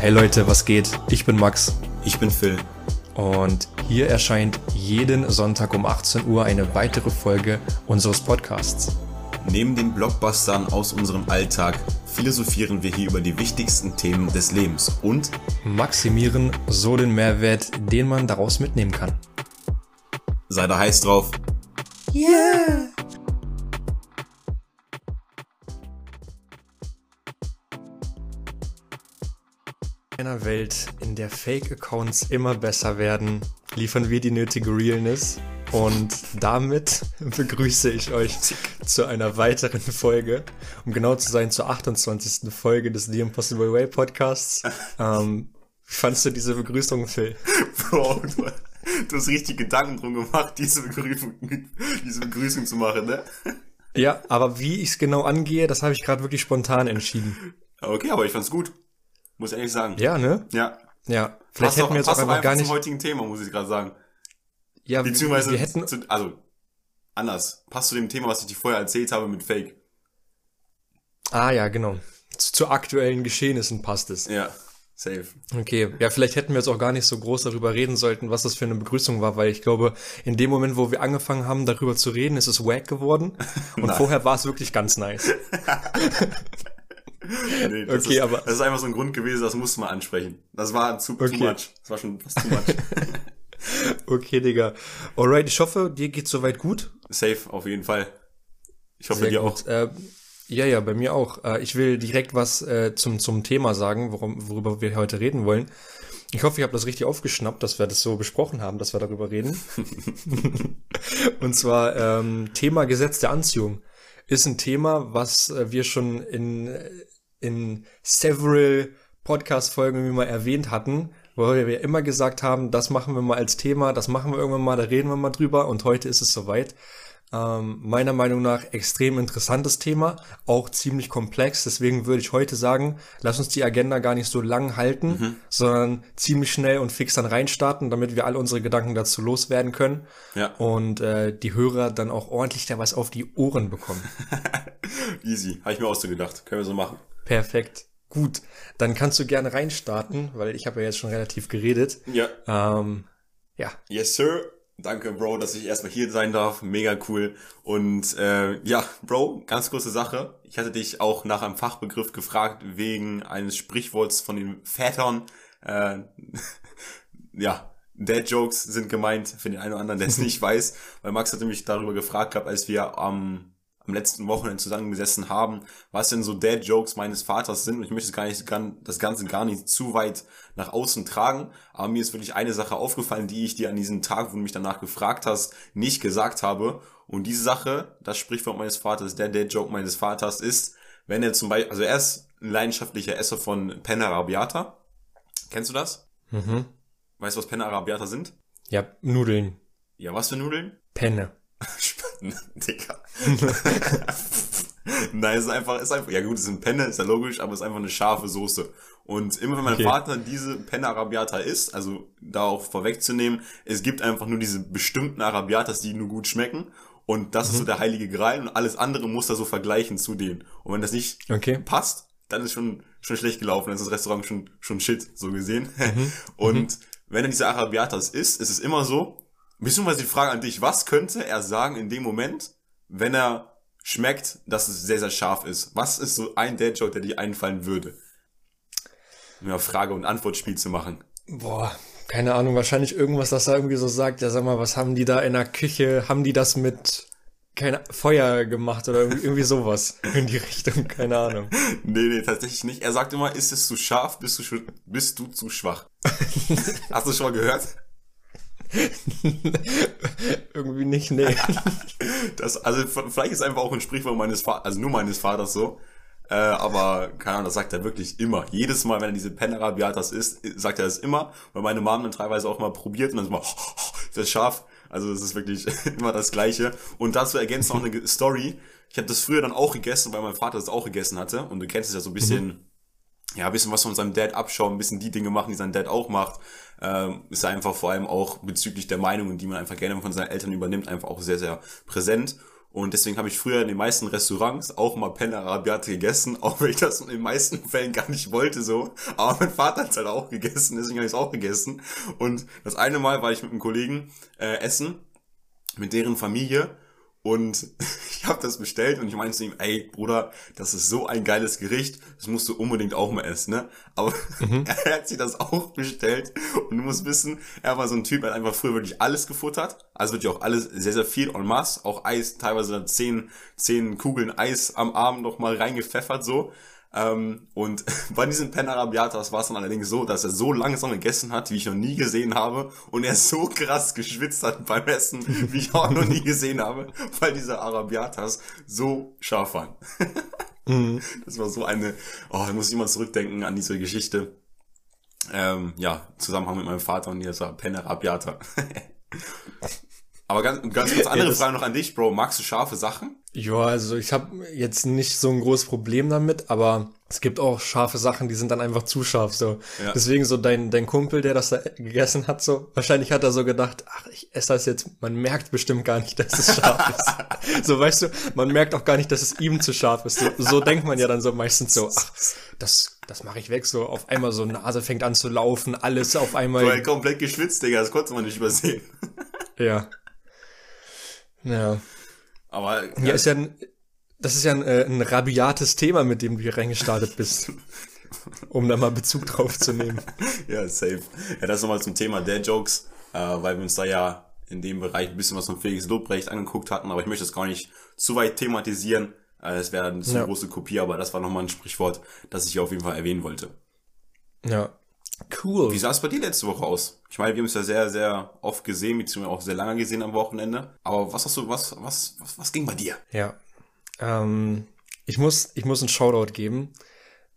Hey Leute, was geht? Ich bin Max Ich bin Phil. und hier erscheint jeden Sonntag um 18 Uhr eine weitere Folge unseres Podcasts. Neben den Blockbustern aus unserem Alltag philosophieren wir hier über die wichtigsten Themen des Lebens und Maximieren so den Mehrwert, den man daraus mitnehmen kann. sei da heiß drauf. In einer Welt, in der Fake-Accounts immer besser werden, liefern wir die nötige Realness. Und damit begrüße ich euch zu einer weiteren Folge, um genau zu sein, zur 28. Folge des The Impossible Way Podcasts. Ähm, wie fandst du diese Begrüßung, Phil? Bro, du, du hast richtig Gedanken drum gemacht, diese Begrüßung, diese Begrüßung zu machen, ne? Ja, aber wie ich es genau angehe, das habe ich gerade wirklich spontan entschieden. Okay, aber ich fand's gut. Muss ehrlich sagen. Ja, ne? Ja. Ja. Vielleicht hätten wir jetzt auch passt doch einfach gar zum nicht. heutigen Thema, muss ich gerade sagen. Ja, Beziehungsweise, wir hätten. zu, also, anders. Passt zu dem Thema, was ich dir vorher erzählt habe mit Fake. Ah ja, genau. Zu, zu aktuellen Geschehnissen passt es. Ja, safe. Okay, ja, vielleicht hätten wir jetzt auch gar nicht so groß darüber reden sollten, was das für eine Begrüßung war, weil ich glaube, in dem Moment, wo wir angefangen haben, darüber zu reden, ist es wack geworden. Und vorher war es wirklich ganz nice. Nee, das Okay, ist, aber- Das ist einfach so ein Grund gewesen, das musste man ansprechen. Das war zu Okay. too much. Das war schon fast too much. Okay, Digga. Alright, ich hoffe, dir geht's soweit gut. Safe, auf jeden Fall. Ich hoffe Sehr dir gut. Äh, ja, ja, bei mir auch. Äh, ich will direkt was äh, zum, zum Thema sagen, worum, worüber wir heute reden wollen. Ich hoffe, ich habe das richtig aufgeschnappt, dass wir das so besprochen haben, dass wir darüber reden. Und zwar ähm, Thema Gesetz der Anziehung ist ein Thema, was äh, wir schon in, in several Podcast-Folgen mal erwähnt hatten, wo wir immer gesagt haben, das machen wir mal als Thema, das machen wir irgendwann mal, da reden wir mal drüber und heute ist es soweit. Ähm, meiner Meinung nach extrem interessantes Thema, auch ziemlich komplex. Deswegen würde ich heute sagen, lass uns die Agenda gar nicht so lang halten, sondern ziemlich schnell und fix dann reinstarten, damit wir alle unsere Gedanken dazu loswerden können Ja. und äh, die Hörer dann auch ordentlich da was auf die Ohren bekommen. Easy. Habe ich mir auch so gedacht. Können wir so machen. Perfekt. Gut, dann kannst du gerne reinstarten, weil ich habe ja jetzt schon relativ geredet. Ja. Ähm, ja, Yes, sir. Danke, Bro, dass ich erstmal hier sein darf. Mega cool. Und äh, ja, Bro, ganz kurze Sache. Ich hatte dich auch nach einem Fachbegriff gefragt wegen eines Sprichworts von den Vätern. Äh, ja, Dad Jokes sind gemeint für den einen oder anderen, der es nicht weiß. Weil Max hatte mich darüber gefragt gehabt, als wir am, am letzten Wochenende zusammengesessen haben, was denn so Dad Jokes meines Vaters sind. Und ich möchte gar nicht, das Ganze gar nicht zu weit nach außen tragen. Aber mir ist wirklich eine Sache aufgefallen, die ich dir an diesem Tag, wo du mich danach gefragt hast, nicht gesagt habe. Und diese Sache, das Sprichwort meines Vaters, der Dad Joke meines Vaters ist, wenn er zum Beispiel, also er ist ein leidenschaftlicher Esser von Penna Arabiata. Kennst du das? mhm. Weißt du, was Penna Arabiata sind? ja, Nudeln, Ja, was für Nudeln? Penne. Digga. Nein, es ist einfach, ist einfach, ja gut, es ist ein Penne, ist ja logisch, aber es ist einfach eine scharfe Soße. Und immer wenn mein Okay. Vater diese Penne Arabiata isst, also da auch vorwegzunehmen, es gibt einfach nur diese bestimmten Arabiatas, die nur gut schmecken. Und das ist so der heilige Gral und alles andere muss da so vergleichen zu denen. Und wenn das nicht Okay. passt, dann ist schon, schon schlecht gelaufen, dann ist das Restaurant schon, schon shit, so gesehen. Und wenn er diese Arabiatas isst, ist es immer so, beziehungsweise die Frage an dich, was könnte er sagen in dem Moment, wenn er schmeckt, dass es sehr, sehr scharf ist? Was ist so ein Dad-Joke, der dir einfallen würde? Um ja, Frage- und Antwortspiel zu machen. Boah, keine Ahnung, wahrscheinlich irgendwas, das er irgendwie so sagt, ja sag mal, was haben die da in der Küche, haben die das mit keine Feuer gemacht oder irgendwie, irgendwie sowas in die Richtung, keine Ahnung. Nee, nee, tatsächlich nicht. Er sagt immer, ist es zu scharf, bist du, bist du zu schwach. Hast du schon mal gehört? irgendwie nicht, nee. Das, also vielleicht ist einfach auch ein Sprichwort meines Vaters, also nur meines Vaters so. Äh, aber keine Ahnung, das sagt er wirklich immer. Jedes Mal, wenn er diese Pen Arabiatas isst, sagt er das immer. Weil meine Mom dann teilweise auch mal probiert und dann ist ist das scharf. Also das ist wirklich immer das Gleiche. Und dazu ergänzt noch eine Story. Ich habe das früher dann auch gegessen, weil mein Vater das auch gegessen hatte. Und du kennst es ja so ein bisschen, ja, ein bisschen was von seinem Dad abschauen, ein bisschen die Dinge machen, die sein Dad auch macht. Ähm, ist einfach vor allem auch bezüglich der Meinungen, die man einfach gerne von seinen Eltern übernimmt, einfach auch sehr, sehr präsent. Und deswegen habe ich früher in den meisten Restaurants auch mal Penne Arabiate gegessen, auch wenn ich das in den meisten Fällen gar nicht wollte so. Aber mein Vater hat es halt auch gegessen, deswegen habe ich es auch gegessen. Und das eine Mal war ich mit einem Kollegen äh, essen, mit deren Familie. Und ich habe das bestellt und ich meinte zu ihm, ey Bruder, das ist so ein geiles Gericht, das musst du unbedingt auch mal essen, ne? Aber mhm. er hat sich das auch bestellt und du musst wissen, er war so ein Typ, der hat einfach früher wirklich alles gefuttert, also wirklich auch alles sehr, sehr viel en masse, auch Eis, teilweise dann zehn, zehn Kugeln Eis am Abend noch mal reingepfeffert so ähm, und bei diesem Pen Arabiatas war es dann allerdings so, dass er so langsam gegessen hat, wie ich noch nie gesehen habe. Und er so krass geschwitzt hat beim Essen, wie ich auch noch nie gesehen habe, weil diese Arabiatas so scharf waren. mhm. Das war so eine, oh, da muss ich immer zurückdenken an diese Geschichte. Ähm, ja, Zusammenhang mit meinem Vater und dieser Pen Arabiata. Aber ganz, ganz kurz andere ja, Frage noch an dich, Bro. Magst du scharfe Sachen? Ja, also ich habe jetzt nicht so ein großes Problem damit, aber es gibt auch scharfe Sachen, die sind dann einfach zu scharf so. Ja. Deswegen so dein dein Kumpel, der das da gegessen hat, so wahrscheinlich hat er so gedacht, ach, ich esse das jetzt. Man merkt bestimmt gar nicht, dass es scharf ist. so weißt du, man merkt auch gar nicht, dass es ihm zu scharf ist. So, so denkt man ja dann so meistens so, ach, das das mache ich weg. So auf einmal so Nase fängt an zu laufen, alles auf einmal. Du komplett geschwitzt, Digga. Das konnte man nicht übersehen. ja. Ja. Aber. Ja, ja ist ja ein, das ist ja ein, äh, ein rabiates Thema, mit dem du hier reingestartet bist. um da mal Bezug drauf zu nehmen. ja, safe. Ja, das nochmal zum Thema der Jokes, äh, weil wir uns da ja in dem Bereich ein bisschen was von Felix Lobrecht angeguckt hatten, aber ich möchte das gar nicht zu weit thematisieren. Äh, es wäre eine zu ja. große Kopie, aber das war nochmal ein Sprichwort, das ich auf jeden Fall erwähnen wollte. Ja, Cool. Wie sah es bei dir letzte Woche aus? Ich meine, wir haben es ja sehr, sehr oft gesehen, beziehungsweise auch sehr lange gesehen am Wochenende. Aber was hast du, was, was, was, was ging bei dir? Ja. Ähm, ich muss, ich muss einen Shoutout geben.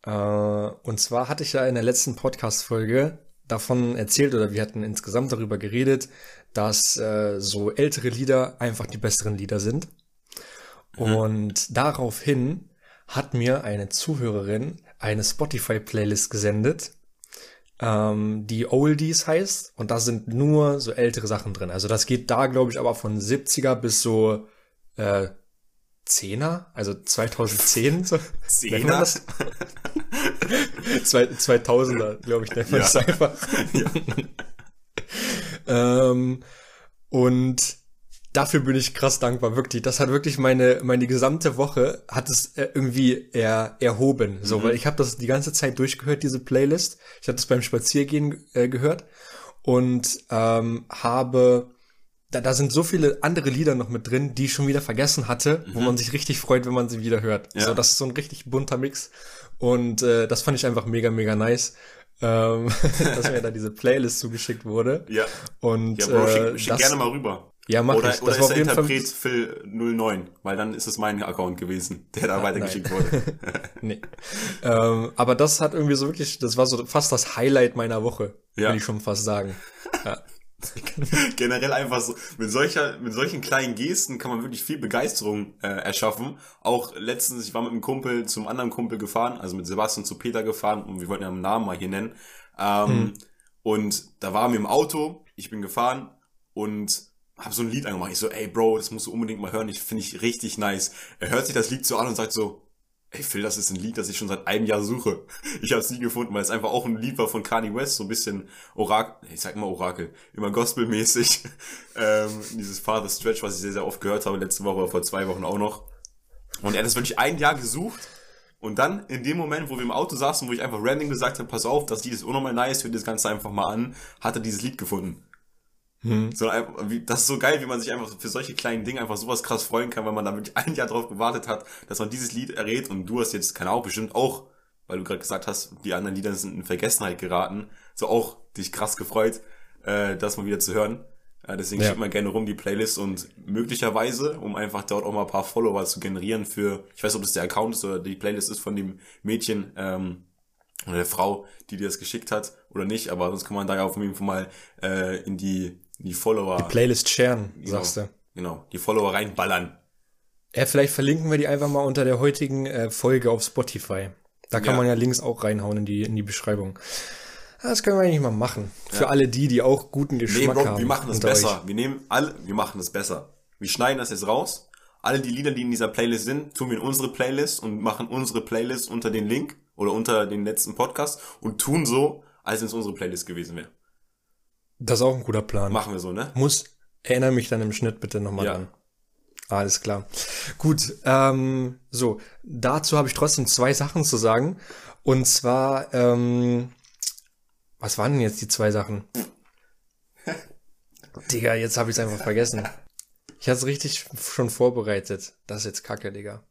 Äh, und zwar hatte ich ja in der letzten Podcast-Folge davon erzählt oder wir hatten insgesamt darüber geredet, dass äh, so ältere Lieder einfach die besseren Lieder sind. Mhm. Und daraufhin hat mir eine Zuhörerin eine Spotify-Playlist gesendet ähm, die Oldies heißt und da sind nur so ältere Sachen drin. Also das geht da, glaube ich, aber von 70er bis so äh, 10er, also 2010 so. 10er? 2000er, glaube ich, nennt man es einfach. Ja. ähm, und dafür bin ich krass dankbar, wirklich. Das hat wirklich meine meine gesamte Woche hat es äh, irgendwie er, erhoben, so, mhm. weil ich habe das die ganze Zeit durchgehört diese Playlist. Ich habe das beim Spaziergehen äh, gehört und ähm, habe da, da sind so viele andere Lieder noch mit drin, die ich schon wieder vergessen hatte, mhm. wo man sich richtig freut, wenn man sie wieder hört. Ja. So, das ist so ein richtig bunter Mix und äh, das fand ich einfach mega mega nice. Ähm, dass mir da diese Playlist zugeschickt wurde. Ja. Und ja, Bro, schick, schick das, gerne mal rüber. Ja, mach oder, ich. Oder das ist der Interpret Phil 09, weil dann ist es mein Account gewesen, der da ah, weitergeschickt wurde. nee. ähm, aber das hat irgendwie so wirklich, das war so fast das Highlight meiner Woche, ja. will ich schon fast sagen. Ja. Generell einfach so, mit solcher, mit solchen kleinen Gesten kann man wirklich viel Begeisterung äh, erschaffen. Auch letztens, ich war mit einem Kumpel zum anderen Kumpel gefahren, also mit Sebastian zu Peter gefahren und wir wollten ja einen Namen mal hier nennen. Ähm, hm. Und da waren wir im Auto, ich bin gefahren und habe so ein Lied angemacht. Ich so, ey Bro, das musst du unbedingt mal hören. Ich finde ich richtig nice. Er hört sich das Lied so an und sagt so, ey Phil, das ist ein Lied, das ich schon seit einem Jahr suche. Ich habe es nie gefunden, weil es einfach auch ein Lied war von Kanye West, so ein bisschen Orakel, ich sag immer Orakel, immer Gospelmäßig. ähm, dieses Father Stretch, was ich sehr, sehr oft gehört habe, letzte Woche, vor zwei Wochen auch noch. Und er hat es wirklich ein Jahr gesucht. Und dann, in dem Moment, wo wir im Auto saßen, wo ich einfach random gesagt habe, pass auf, das Lied ist unnormal nice, hör dir das Ganze einfach mal an, hat er dieses Lied gefunden. Hm. So, das ist so geil, wie man sich einfach für solche kleinen Dinge einfach sowas krass freuen kann, weil man da wirklich ein Jahr drauf gewartet hat, dass man dieses Lied errät und du hast jetzt, keine Ahnung, bestimmt auch, weil du gerade gesagt hast, die anderen Lieder sind in Vergessenheit geraten, so auch dich krass gefreut, äh, das mal wieder zu hören. Äh, deswegen ja. schickt man gerne rum die Playlist und möglicherweise, um einfach dort auch mal ein paar Follower zu generieren für, ich weiß, ob das der Account ist oder die Playlist ist von dem Mädchen, ähm, oder der Frau, die dir das geschickt hat oder nicht, aber sonst kann man da ja auf jeden Fall mal äh, in die die Follower. Die Playlist sharen, genau, sagst du. Genau, die Follower reinballern. Ja, vielleicht verlinken wir die einfach mal unter der heutigen äh, Folge auf Spotify. Da kann ja. man ja Links auch reinhauen in die, in die Beschreibung. Das können wir eigentlich mal machen. Für ja. alle die, die auch guten Geschmack nee, Bro, haben. Wir machen das besser. Euch. Wir nehmen alle, wir machen das besser. Wir schneiden das jetzt raus, alle die Lieder, die in dieser Playlist sind, tun wir in unsere Playlist und machen unsere Playlist unter den Link oder unter den letzten Podcast und tun so, als wenn es unsere Playlist gewesen wäre. Das ist auch ein guter Plan. Machen wir so, ne? Muss, erinnere mich dann im Schnitt bitte nochmal Ja. dran. Alles klar. Gut, ähm, so, dazu habe ich trotzdem zwei Sachen zu sagen. Und zwar, ähm, was waren denn jetzt die zwei Sachen? Digga, jetzt habe ich es einfach vergessen. Ich hatte es richtig schon vorbereitet. Das ist jetzt kacke, Digga.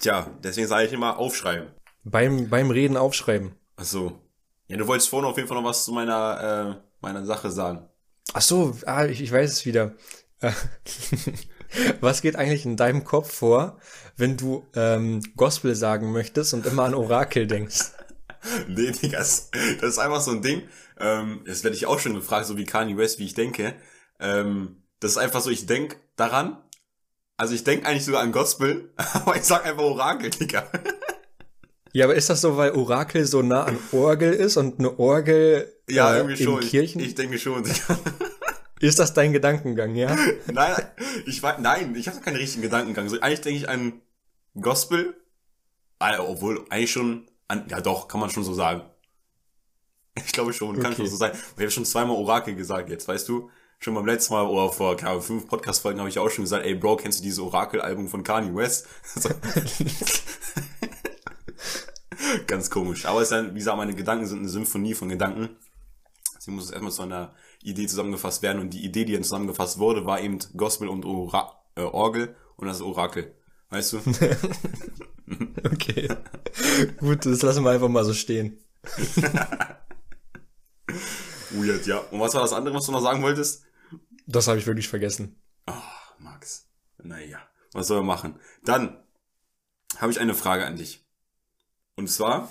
Tja, deswegen sage ich immer aufschreiben. Beim, beim Reden aufschreiben. Ach so. Ja, du wolltest vorhin auf jeden Fall noch was zu meiner, äh, meiner Sache sagen. Ach so, ah, ich, ich weiß es wieder. Äh, Was geht eigentlich in deinem Kopf vor, wenn du ähm, Gospel sagen möchtest und immer an Orakel denkst? Nee, Digga, das, das ist einfach so ein Ding. Ähm, das werde ich auch schon gefragt, so wie Kanye West, wie ich denke. Ähm, das ist einfach so, ich denk daran. Also ich denk eigentlich sogar an Gospel, aber ich sag einfach Orakel, Digga. Ja, aber ist das so, weil Orakel so nah an Orgel ist und eine Orgel Ja, äh, irgendwie in schon. Ich, Kirchen? ich denke schon, ist das dein Gedankengang, ja? nein, ich weiß, nein, ich habe keinen richtigen Gedankengang. So, eigentlich denke ich an Gospel, obwohl eigentlich schon an, ja doch, kann man schon so sagen. Ich glaube schon, kann Okay. schon so sein. Ich habe schon zweimal Orakel gesagt jetzt, weißt du? Schon beim letzten Mal oder vor keine Ahnung, fünf Podcast-Folgen habe ich auch schon gesagt, ey Bro, kennst du dieses Orakel-Album von Kanye West? So. Ganz komisch. Aber es ist dann, wie gesagt, meine Gedanken sind eine Symphonie von Gedanken. Deswegen muss erstmal zu einer Idee zusammengefasst werden. Und die Idee, die dann zusammengefasst wurde, war eben Gospel und Ora äh, Orgel und das Orakel. Weißt du? Okay. Gut, das lassen wir einfach mal so stehen. Weird, ja. Und was war das andere, was du noch sagen wolltest? Das habe ich wirklich vergessen. Ach, Max. Naja, was soll man machen? Dann habe ich eine Frage an dich. Und zwar,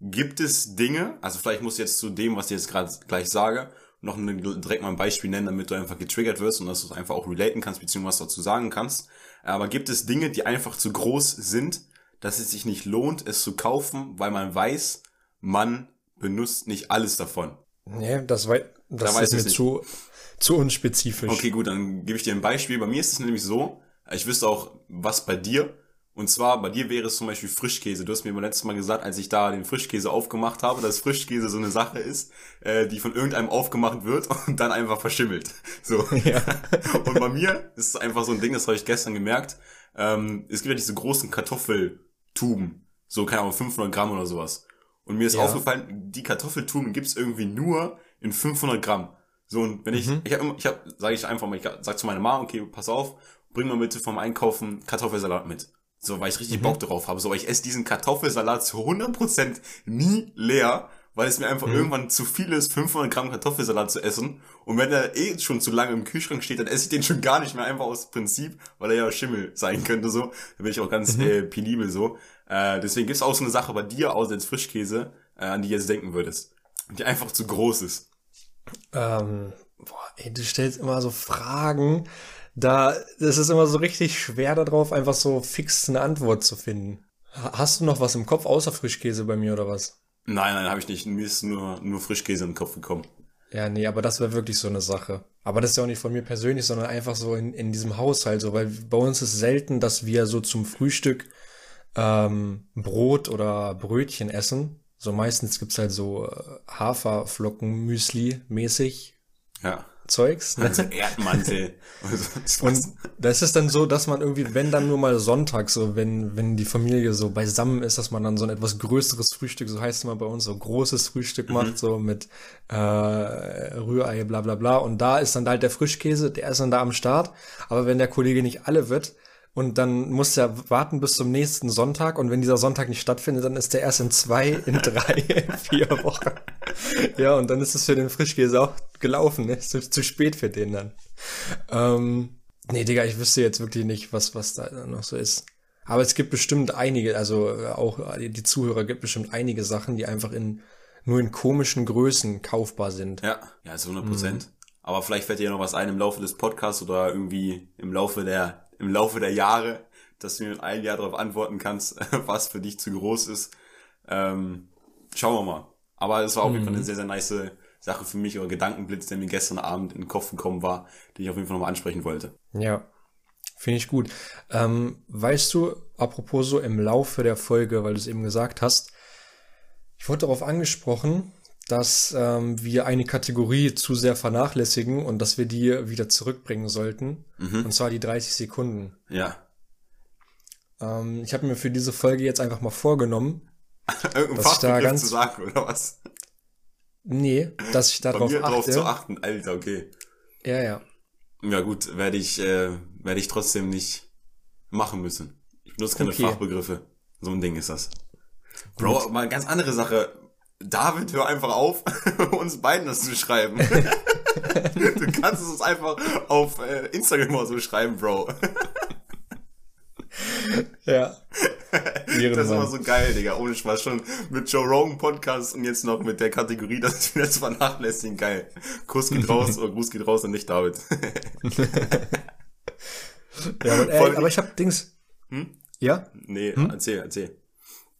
gibt es Dinge, also vielleicht musst du jetzt zu dem, was ich jetzt gerade gleich sage, noch eine, direkt mal ein Beispiel nennen, damit du einfach getriggert wirst und dass du es einfach auch relaten kannst, beziehungsweise was dazu sagen kannst. Aber gibt es Dinge, die einfach zu groß sind, dass es sich nicht lohnt, es zu kaufen, weil man weiß, man benutzt nicht alles davon? Nee, das, wei das Da ist mir nicht. zu, zu unspezifisch. Okay, gut, dann gebe ich dir ein Beispiel. Bei mir ist es nämlich so, ich wüsste auch, was bei dir. Und zwar, bei dir wäre es zum Beispiel Frischkäse. Du hast mir beim letzten Mal gesagt, als ich da den Frischkäse aufgemacht habe, dass Frischkäse so eine Sache ist, äh, die von irgendeinem aufgemacht wird und dann einfach verschimmelt. So. Ja. Und bei mir ist es einfach so ein Ding, das habe ich gestern gemerkt. Ähm, es gibt ja diese großen Kartoffeltuben. So, keine Ahnung, 500 Gramm oder sowas. Und mir ist Ja. aufgefallen, die Kartoffeltuben gibt's irgendwie nur in 500 Gramm. So, und wenn ich, Mhm. ich habe ich habe, sage ich einfach mal, ich sag zu meiner Mama, okay, pass auf, bring mal bitte vom Einkaufen Kartoffelsalat mit. So, weil ich richtig Mhm. Bock darauf habe. So, weil ich esse diesen Kartoffelsalat zu 100% nie leer, weil es mir einfach Mhm. irgendwann zu viel ist, 500 Gramm Kartoffelsalat zu essen. Und wenn er eh schon zu lange im Kühlschrank steht, dann esse ich den schon gar nicht mehr, einfach aus Prinzip, weil er ja Schimmel sein könnte, so. Da bin ich auch ganz Mhm. äh, penibel, so. Äh, deswegen gibt's auch so eine Sache bei dir, außer als Frischkäse, äh, an die du jetzt denken würdest. Die einfach zu groß ist. Ähm, boah, ey, du stellst immer so Fragen. Da, das ist immer so richtig schwer darauf, einfach so fix eine Antwort zu finden. Ha- Hast du noch was im Kopf außer Frischkäse bei mir oder was? Nein, nein, habe ich nicht. Mir ist nur, nur Frischkäse den Kopf gekommen. Ja, nee, aber das wäre wirklich so eine Sache. Aber das ist ja auch nicht von mir persönlich, sondern einfach so in, in diesem Haushalt so, weil bei uns ist selten, dass wir so zum Frühstück ähm, Brot oder Brötchen essen. So meistens gibt's halt so äh, Haferflocken-Müsli mäßig Ja. Zeugs. Ne? Also Erdmantel. und das ist dann so, dass man irgendwie, wenn dann nur mal Sonntag, so wenn, wenn die Familie so beisammen ist, dass man dann so ein etwas größeres Frühstück, so heißt es mal bei uns, so großes Frühstück macht, so mit äh, Rührei, bla bla bla. Und da ist dann halt der Frischkäse, der ist dann da am Start. Aber wenn der Kollege nicht alle wird, und dann muss er warten bis zum nächsten Sonntag. Und wenn dieser Sonntag nicht stattfindet, dann ist der erst in zwei, in drei, in vier Wochen. Ja, und dann ist es für den Frischkäse auch gelaufen. Ne? Ist zu, zu spät für den dann. Ähm, nee, Digga, ich wüsste jetzt wirklich nicht, was, was da noch so ist. Aber es gibt bestimmt einige, also äh, auch die Zuhörer gibt bestimmt einige Sachen, die einfach in nur in komischen Größen kaufbar sind. Ja, ja, zu 100 Prozent. Aber vielleicht fällt dir ja noch was ein im Laufe des Podcasts oder irgendwie im Laufe der, im Laufe der Jahre, dass du mir in einem Jahr darauf antworten kannst, was für dich zu groß ist. Ähm, schauen wir mal. Aber es war auf jeden Fall eine sehr, sehr nice Sache für mich oder Gedankenblitz, der mir gestern Abend in den Kopf gekommen war, den ich auf jeden Fall nochmal ansprechen wollte. Ja. Finde ich gut. Ähm, weißt du, apropos so im Laufe der Folge, weil du es eben gesagt hast, ich wurde darauf angesprochen, dass ähm, wir eine Kategorie zu sehr vernachlässigen und dass wir die wieder zurückbringen sollten. Mhm. Und zwar die 30 Sekunden. Ja. Ähm, ich habe mir für diese Folge jetzt einfach mal vorgenommen, Irgendein ganz zu sagen, oder was? Nee, dass ich darauf achte. drauf zu achten, Alter, okay. Ja, ja. Ja gut, werde ich, äh, werde ich trotzdem nicht machen müssen. Ich benutze keine Okay. Fachbegriffe. So ein Ding ist das. Bro, mal eine ganz andere Sache. David, hör einfach auf, uns beiden das zu schreiben. du kannst es uns einfach auf äh, Instagram mal so schreiben, Bro. Ja. Das ist immer so geil, Digga. Ohne Spaß. Schon mit Joe Rogan Podcast und jetzt noch mit der Kategorie, dass wir das vernachlässigen. Geil. Kuss geht raus oder Gruß geht raus und nicht David. ja aber, ey, aber ich habe Dings. Hm? Ja? Nee, Hm? erzähl, erzähl.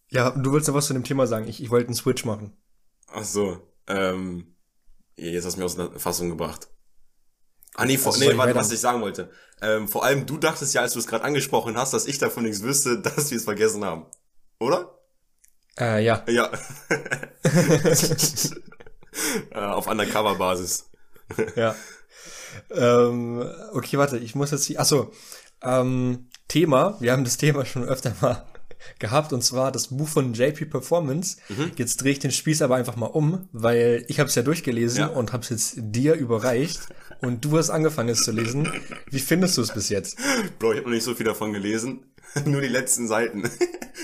Ja, du willst noch was zu dem Thema sagen. Ich, ich wollte einen Switch machen. Ach so, ähm, jetzt hast du mir aus der Fassung gebracht. Ah nee, vor, Also nee warte, was ich sagen wollte. Ähm, vor allem du dachtest ja, als du es gerade angesprochen hast, dass ich davon nichts wüsste, dass wir es vergessen haben. Oder? Äh, ja. Ja. äh, auf Undercover-Basis. Ja. ähm, okay, warte, ich muss jetzt hier. Achso. Ähm, Thema, wir haben das Thema schon öfter mal gehabt, und zwar das Buch von JP Performance. Jetzt drehe ich den Spieß aber einfach mal um, weil ich habe es ja durchgelesen Ja. und habe es jetzt dir überreicht und du hast angefangen es zu lesen. Wie findest du es bis jetzt? Bro, ich habe noch nicht so viel davon gelesen. Nur die letzten Seiten.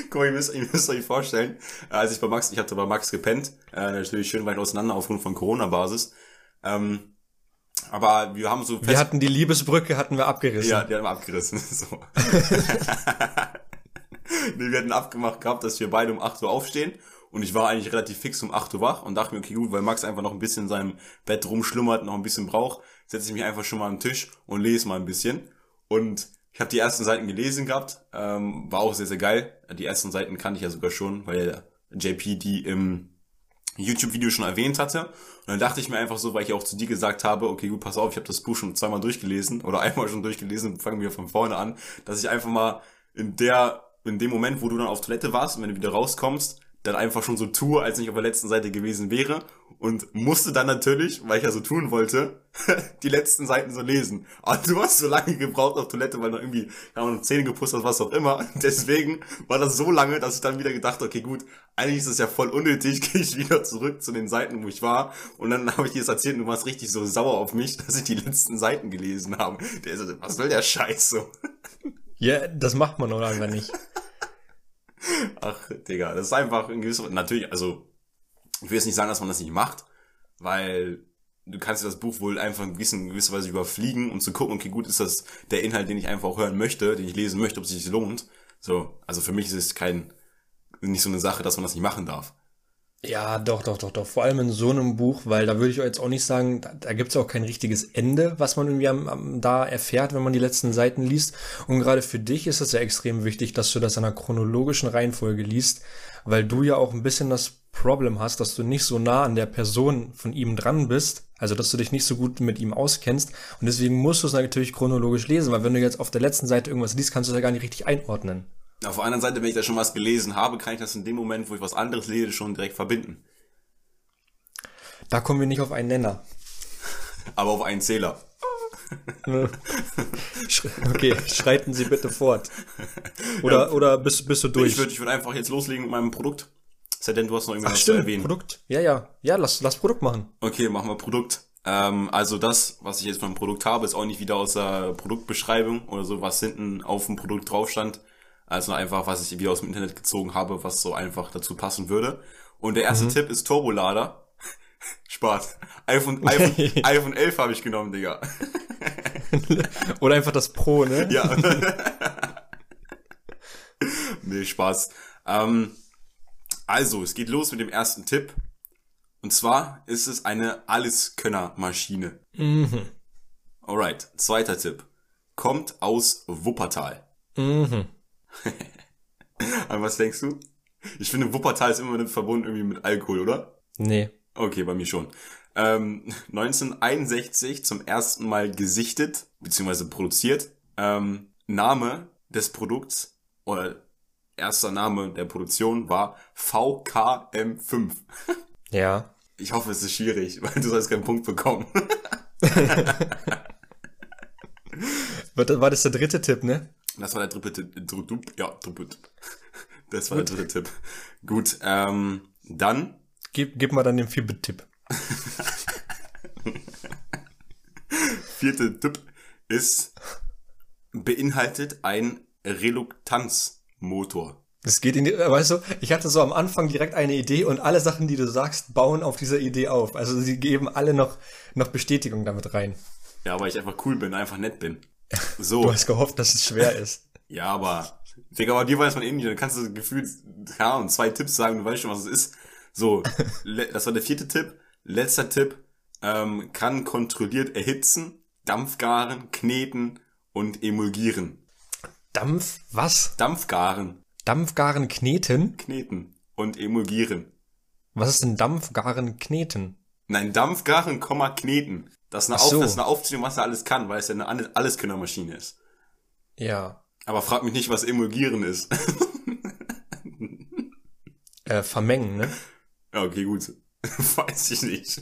Guck mal, ihr müsst, ihr müsst euch vorstellen, als ich bei Max, ich hatte bei Max gepennt, äh, natürlich schön weit auseinander aufgrund von Corona-Basis. Ähm, aber wir haben so Wir hatten die Liebesbrücke, hatten wir abgerissen. Ja, die haben wir abgerissen. So. nee, wir hatten abgemacht gehabt, dass wir beide um 8 Uhr aufstehen. Und ich war eigentlich relativ fix um 8 Uhr wach und dachte mir, okay, gut, weil Max einfach noch ein bisschen in seinem Bett rumschlummert, noch ein bisschen braucht, setze ich mich einfach schon mal am Tisch und lese mal ein bisschen. Und ich habe die ersten Seiten gelesen gehabt, ähm, war auch sehr, sehr geil. Die ersten Seiten kannte ich ja sogar schon, weil JP die im YouTube-Video schon erwähnt hatte. Und dann dachte ich mir einfach so, weil ich auch zu dir gesagt habe, okay, gut, pass auf, ich habe das Buch schon zweimal durchgelesen oder einmal schon durchgelesen, fangen wir von vorne an, dass ich einfach mal in der, in dem Moment, wo du dann auf Toilette warst und wenn du wieder rauskommst, dann einfach schon so tue, als ich auf der letzten Seite gewesen wäre und musste dann natürlich, weil ich ja so tun wollte, die letzten Seiten so lesen. Aber du hast so lange gebraucht auf Toilette, weil du irgendwie, keine Ahnung, Zähne geputzt hast, was auch immer. Deswegen war das so lange, dass ich dann wieder gedacht, okay, gut, eigentlich ist es ja voll unnötig, gehe ich wieder zurück zu den Seiten, wo ich war. Und dann habe ich dir das erzählt und du warst richtig so sauer auf mich, dass ich die letzten Seiten gelesen habe. Der ist, so, was soll der Scheiß so? Ja, das macht man doch einfach nicht. Ach, Digga, das ist einfach in gewisser natürlich, also ich will jetzt nicht sagen, dass man das nicht macht, weil du kannst das Buch wohl einfach in gewisser, in gewisser Weise überfliegen, um zu gucken, okay, gut, ist das der Inhalt, den ich einfach auch hören möchte, den ich lesen möchte, ob es sich lohnt. So, also für mich ist es kein, nicht so eine Sache, dass man das nicht machen darf. Ja, doch, doch, doch, doch. Vor allem in so einem Buch, weil da würde ich jetzt auch nicht sagen, da, da gibt es auch kein richtiges Ende, was man irgendwie am, am, da erfährt, wenn man die letzten Seiten liest. Und gerade für dich ist es ja extrem wichtig, dass du das in einer chronologischen Reihenfolge liest, weil du ja auch ein bisschen das Problem hast, dass du nicht so nah an der Person von ihm dran bist, also dass du dich nicht so gut mit ihm auskennst. Und deswegen musst du es natürlich chronologisch lesen, weil wenn du jetzt auf der letzten Seite irgendwas liest, kannst du es ja gar nicht richtig einordnen. Auf der anderen Seite, wenn ich da schon was gelesen habe, kann ich das in dem Moment, wo ich was anderes lese, schon direkt verbinden. Da kommen wir nicht auf einen Nenner. Aber auf einen Zähler. Okay, schreiten Sie bitte fort. Oder, oder bist, bist du durch? Ich würde ich würd einfach jetzt loslegen mit meinem Produkt. Sei denn, du hast noch irgendwas Ach zu stimmt, erwähnen. Produkt. Ja, ja. Ja, lass, lass Produkt machen. Okay, machen wir Produkt. Ähm, also das, was ich jetzt beim Produkt habe, ist auch nicht wieder aus der Produktbeschreibung oder so, was hinten auf dem Produkt drauf stand. Also einfach, was ich wieder aus dem Internet gezogen habe, was so einfach dazu passen würde. Und der erste Tipp ist Turbolader. Spaß. iPhone, iPhone, iPhone 11 habe ich genommen, Digga. Oder einfach das Pro, ne? Ja. nee, Spaß. Ähm, also, es geht los mit dem ersten Tipp. Und zwar ist es eine Alleskönner-Maschine. Mhm. Alright, zweiter Tipp. Kommt aus Wuppertal. Mhm. An was denkst du? Ich finde, Wuppertal ist immer verbunden irgendwie mit Alkohol, oder? Nee. Okay, bei mir schon. Ähm, 1961 zum ersten Mal gesichtet, beziehungsweise produziert. Ähm, Name des Produkts oder erster Name der Produktion war VKM5. Ja. Ich hoffe, es ist schwierig, weil du sollst keinen Punkt bekommen. War das der dritte Tipp, ne? Das war der dritte Tipp. Ja, dritte Tipp. Das war Gut. der dritte Tipp. Gut, ähm, dann. Gib, gib mal dann den vierten Tipp. Vierte Tipp ist, beinhaltet ein Reluktanzmotor. Das geht in die, weißt du, ich hatte so am Anfang direkt eine Idee und alle Sachen, die du sagst, bauen auf dieser Idee auf. Also sie geben alle noch, noch Bestätigung damit rein. Ja, weil ich einfach cool bin, einfach nett bin. So. Du hast gehofft, dass es schwer ist. ja, aber, Digga, aber dir weiß man eh nicht, dann kannst du gefühlt, keine Ahnung, zwei Tipps sagen, du weißt schon, was es ist. So, das war der vierte Tipp. Letzter Tipp, ähm, kann kontrolliert erhitzen, Dampfgaren, kneten und emulgieren. Dampf, was? Dampfgaren. Dampfgaren kneten? Kneten und emulgieren. Was ist denn Dampfgaren kneten? Nein, Dampfgaren, kneten. Das ist, eine so. Auf, das ist eine Aufzählung, was er alles kann, weil es ja eine Alleskönnermaschine ist. Ja. Aber frag mich nicht, was emulgieren ist. äh, vermengen, ne? Ja, okay, gut. Weiß ich nicht.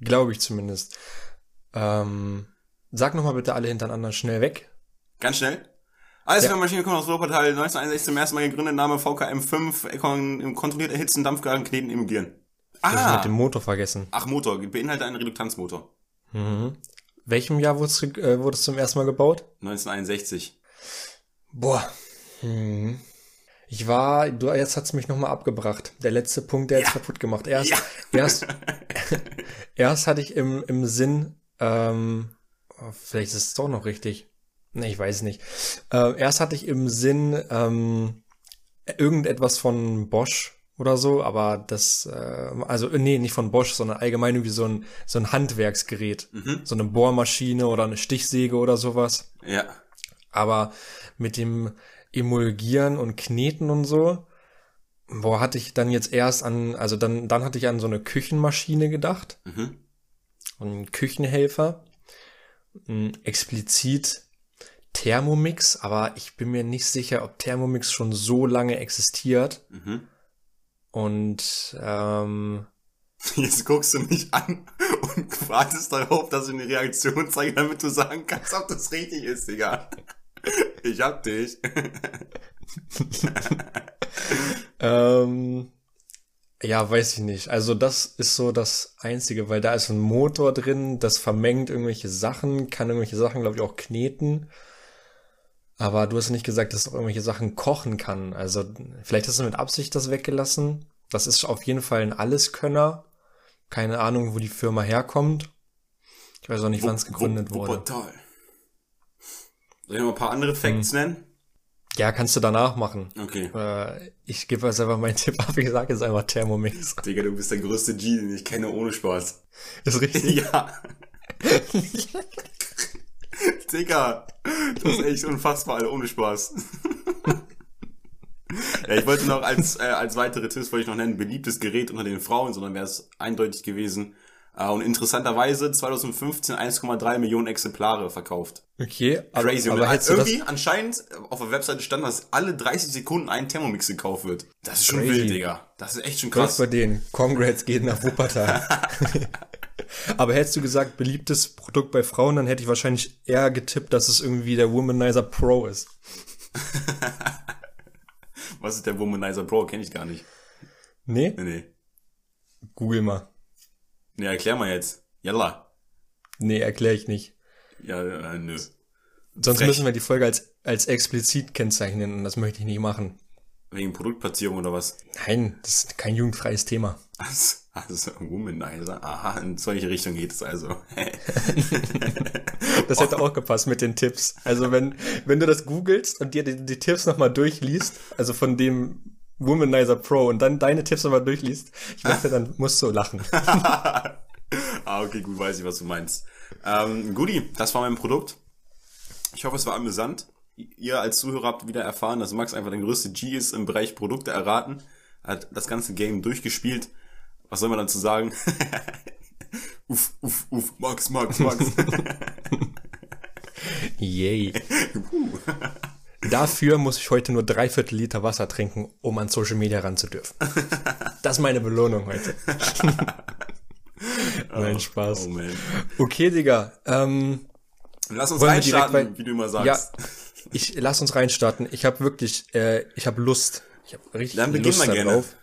Glaube ich zumindest. Ähm, sag nochmal bitte alle hintereinander schnell weg. Ganz schnell? Alles ja. Kommt aus Wuppertal, 1961 zum ersten Mal gegründet, Name VKM5, kontrolliert erhitzen, Dampfgaren, kneten, emulgieren. Ah! Ich mit dem Motor vergessen. Ach, Motor, beinhaltet einen Reduktanzmotor. Mhm. Welchem Jahr wurde es, äh, es zum ersten Mal gebaut? 1961. Boah. Hm. Ich war, du, jetzt hat's mich nochmal abgebracht. Der letzte Punkt, der ja. jetzt kaputt gemacht. Erst, ja. erst, erst hatte ich im, im Sinn, ähm, oh, vielleicht ist es doch noch richtig. Ne, ich weiß nicht. Äh, erst hatte ich im Sinn, ähm, irgendetwas von Bosch oder so, aber das, äh, also nee, nicht von Bosch, sondern allgemein irgendwie so ein, so ein Handwerksgerät. Mhm. So eine Bohrmaschine oder eine Stichsäge oder sowas. Ja. Aber mit dem Emulgieren und Kneten und so, wo hatte ich dann jetzt erst an, also dann, dann hatte ich an so eine Küchenmaschine gedacht. Mhm. Und Küchenhelfer. Explizit Thermomix, aber ich bin mir nicht sicher, ob Thermomix schon so lange existiert. Mhm. Und ähm, Jetzt guckst du mich an und wartest darauf, dass ich eine Reaktion zeige, damit du sagen kannst, ob das richtig ist, Digga. Ich hab dich. ähm, ja, weiß ich nicht. Also das ist so das Einzige, weil da ist ein Motor drin, das vermengt irgendwelche Sachen, kann irgendwelche Sachen, glaube ich, auch kneten. Aber du hast nicht gesagt, dass es auch irgendwelche Sachen kochen kann. Also vielleicht hast du mit Absicht das weggelassen. Das ist auf jeden Fall ein Alleskönner. Keine Ahnung, wo die Firma herkommt. Ich weiß auch nicht, wann es gegründet wurde. Wuppertal. Soll ich noch ein paar andere Facts hm. nennen? Ja, kannst du danach machen. Okay. Äh, ich gebe jetzt einfach meinen Tipp ab. Ich sage jetzt einfach Thermomix. Digga, du bist der größte G, den ich kenne ohne Spaß. Ist richtig? ja. Digga, das ist echt unfassbar, Alter, ohne Spaß. ja, ich wollte noch als, äh, als weitere Tipps wollte ich noch nennen, beliebtes Gerät unter den Frauen, sondern wäre es eindeutig gewesen. Äh, und interessanterweise 2015 1,3 Millionen Exemplare verkauft. Okay, aber, Crazy. aber und irgendwie das... anscheinend auf der Webseite stand, dass alle 30 Sekunden ein Thermomix gekauft wird. Das ist schon Crazy. wild, Digga. Das ist echt schon krass. Was bei denen. Congrats geht nach Wuppertal. Aber hättest du gesagt, beliebtes Produkt bei Frauen, dann hätte ich wahrscheinlich eher getippt, dass es irgendwie der Womanizer Pro ist. Was ist der Womanizer Pro? Kenne ich gar nicht. Nee? Nee, nee. Google mal. Nee, erklär mal jetzt. Yalla. Nee, erklär ich nicht. Ja, äh, nö. Sonst Frech. müssen wir die Folge als, als explizit kennzeichnen und das möchte ich nicht machen. Wegen Produktplatzierung oder was? Nein, das ist kein jugendfreies Thema. Also, also Womanizer. Aha, in solche Richtung geht es also. das hätte auch gepasst mit den Tipps. Also wenn, wenn du das googelst und dir die, die Tipps nochmal durchliest, also von dem Womanizer Pro und dann deine Tipps nochmal durchliest, ich dachte, dann musst du lachen. ah, okay, gut, weiß ich, was du meinst. Ähm, Goodie, das war mein Produkt. Ich hoffe, es war amüsant ihr als Zuhörer habt wieder erfahren, dass Max einfach der größte G ist im Bereich Produkte erraten. Hat das ganze Game durchgespielt. Was soll man dazu sagen? uff, uff, uff, Max, Max, Max. Yay. Dafür muss ich heute nur drei Viertel Liter Wasser trinken, um an Social Media ran zu dürfen. Das ist meine Belohnung heute. Nein, Spaß. Oh man. Okay, Digga. Ähm, Lass uns reinstarten, bei- wie du immer sagst. ja, ich lass uns reinstarten. Ich habe wirklich, äh, ich habe Lust. Ich habe richtig Dann beginn Lust mal gerne. darauf.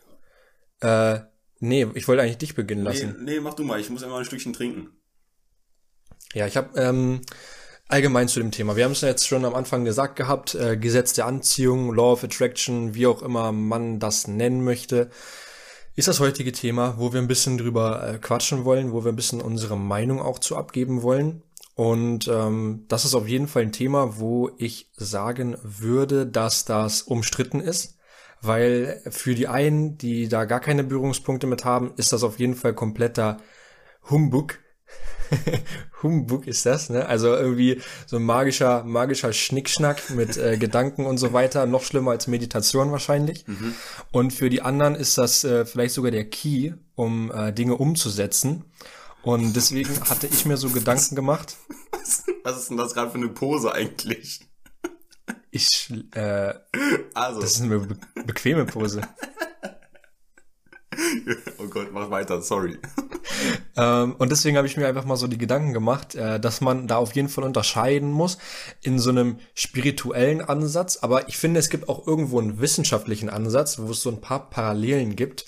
Äh, nee, ich wollte eigentlich dich beginnen Nee, lassen. nee, mach du mal. Ich muss immer ein Stückchen trinken. Ja, ich habe ähm, allgemein zu dem Thema. Wir haben es ja jetzt schon am Anfang gesagt gehabt, äh, Gesetz der Anziehung, Law of Attraction, wie auch immer man das nennen möchte, ist das heutige Thema, wo wir ein bisschen drüber äh, quatschen wollen, wo wir ein bisschen unsere Meinung auch zu abgeben wollen. Und ähm, das ist auf jeden Fall ein Thema, wo ich sagen würde, dass das umstritten ist. Weil für die einen, die da gar keine Berührungspunkte mit haben, ist das auf jeden Fall kompletter Humbug. Humbug ist das, ne? Also irgendwie so ein magischer, magischer Schnickschnack mit äh, Gedanken und so weiter. Noch schlimmer als Meditation wahrscheinlich. Und für die anderen ist das äh, vielleicht sogar der Key, um äh, Dinge umzusetzen. Und deswegen hatte ich mir so Gedanken gemacht. Was, ist denn das gerade für eine Pose eigentlich? Ich, äh, Also, das ist eine be bequeme Pose. oh Gott, mach weiter, sorry. Ähm, und deswegen habe ich mir einfach mal so die Gedanken gemacht, äh, dass man da auf jeden Fall unterscheiden muss in so einem spirituellen Ansatz. Aber ich finde, es gibt auch irgendwo einen wissenschaftlichen Ansatz, wo es so ein paar Parallelen gibt.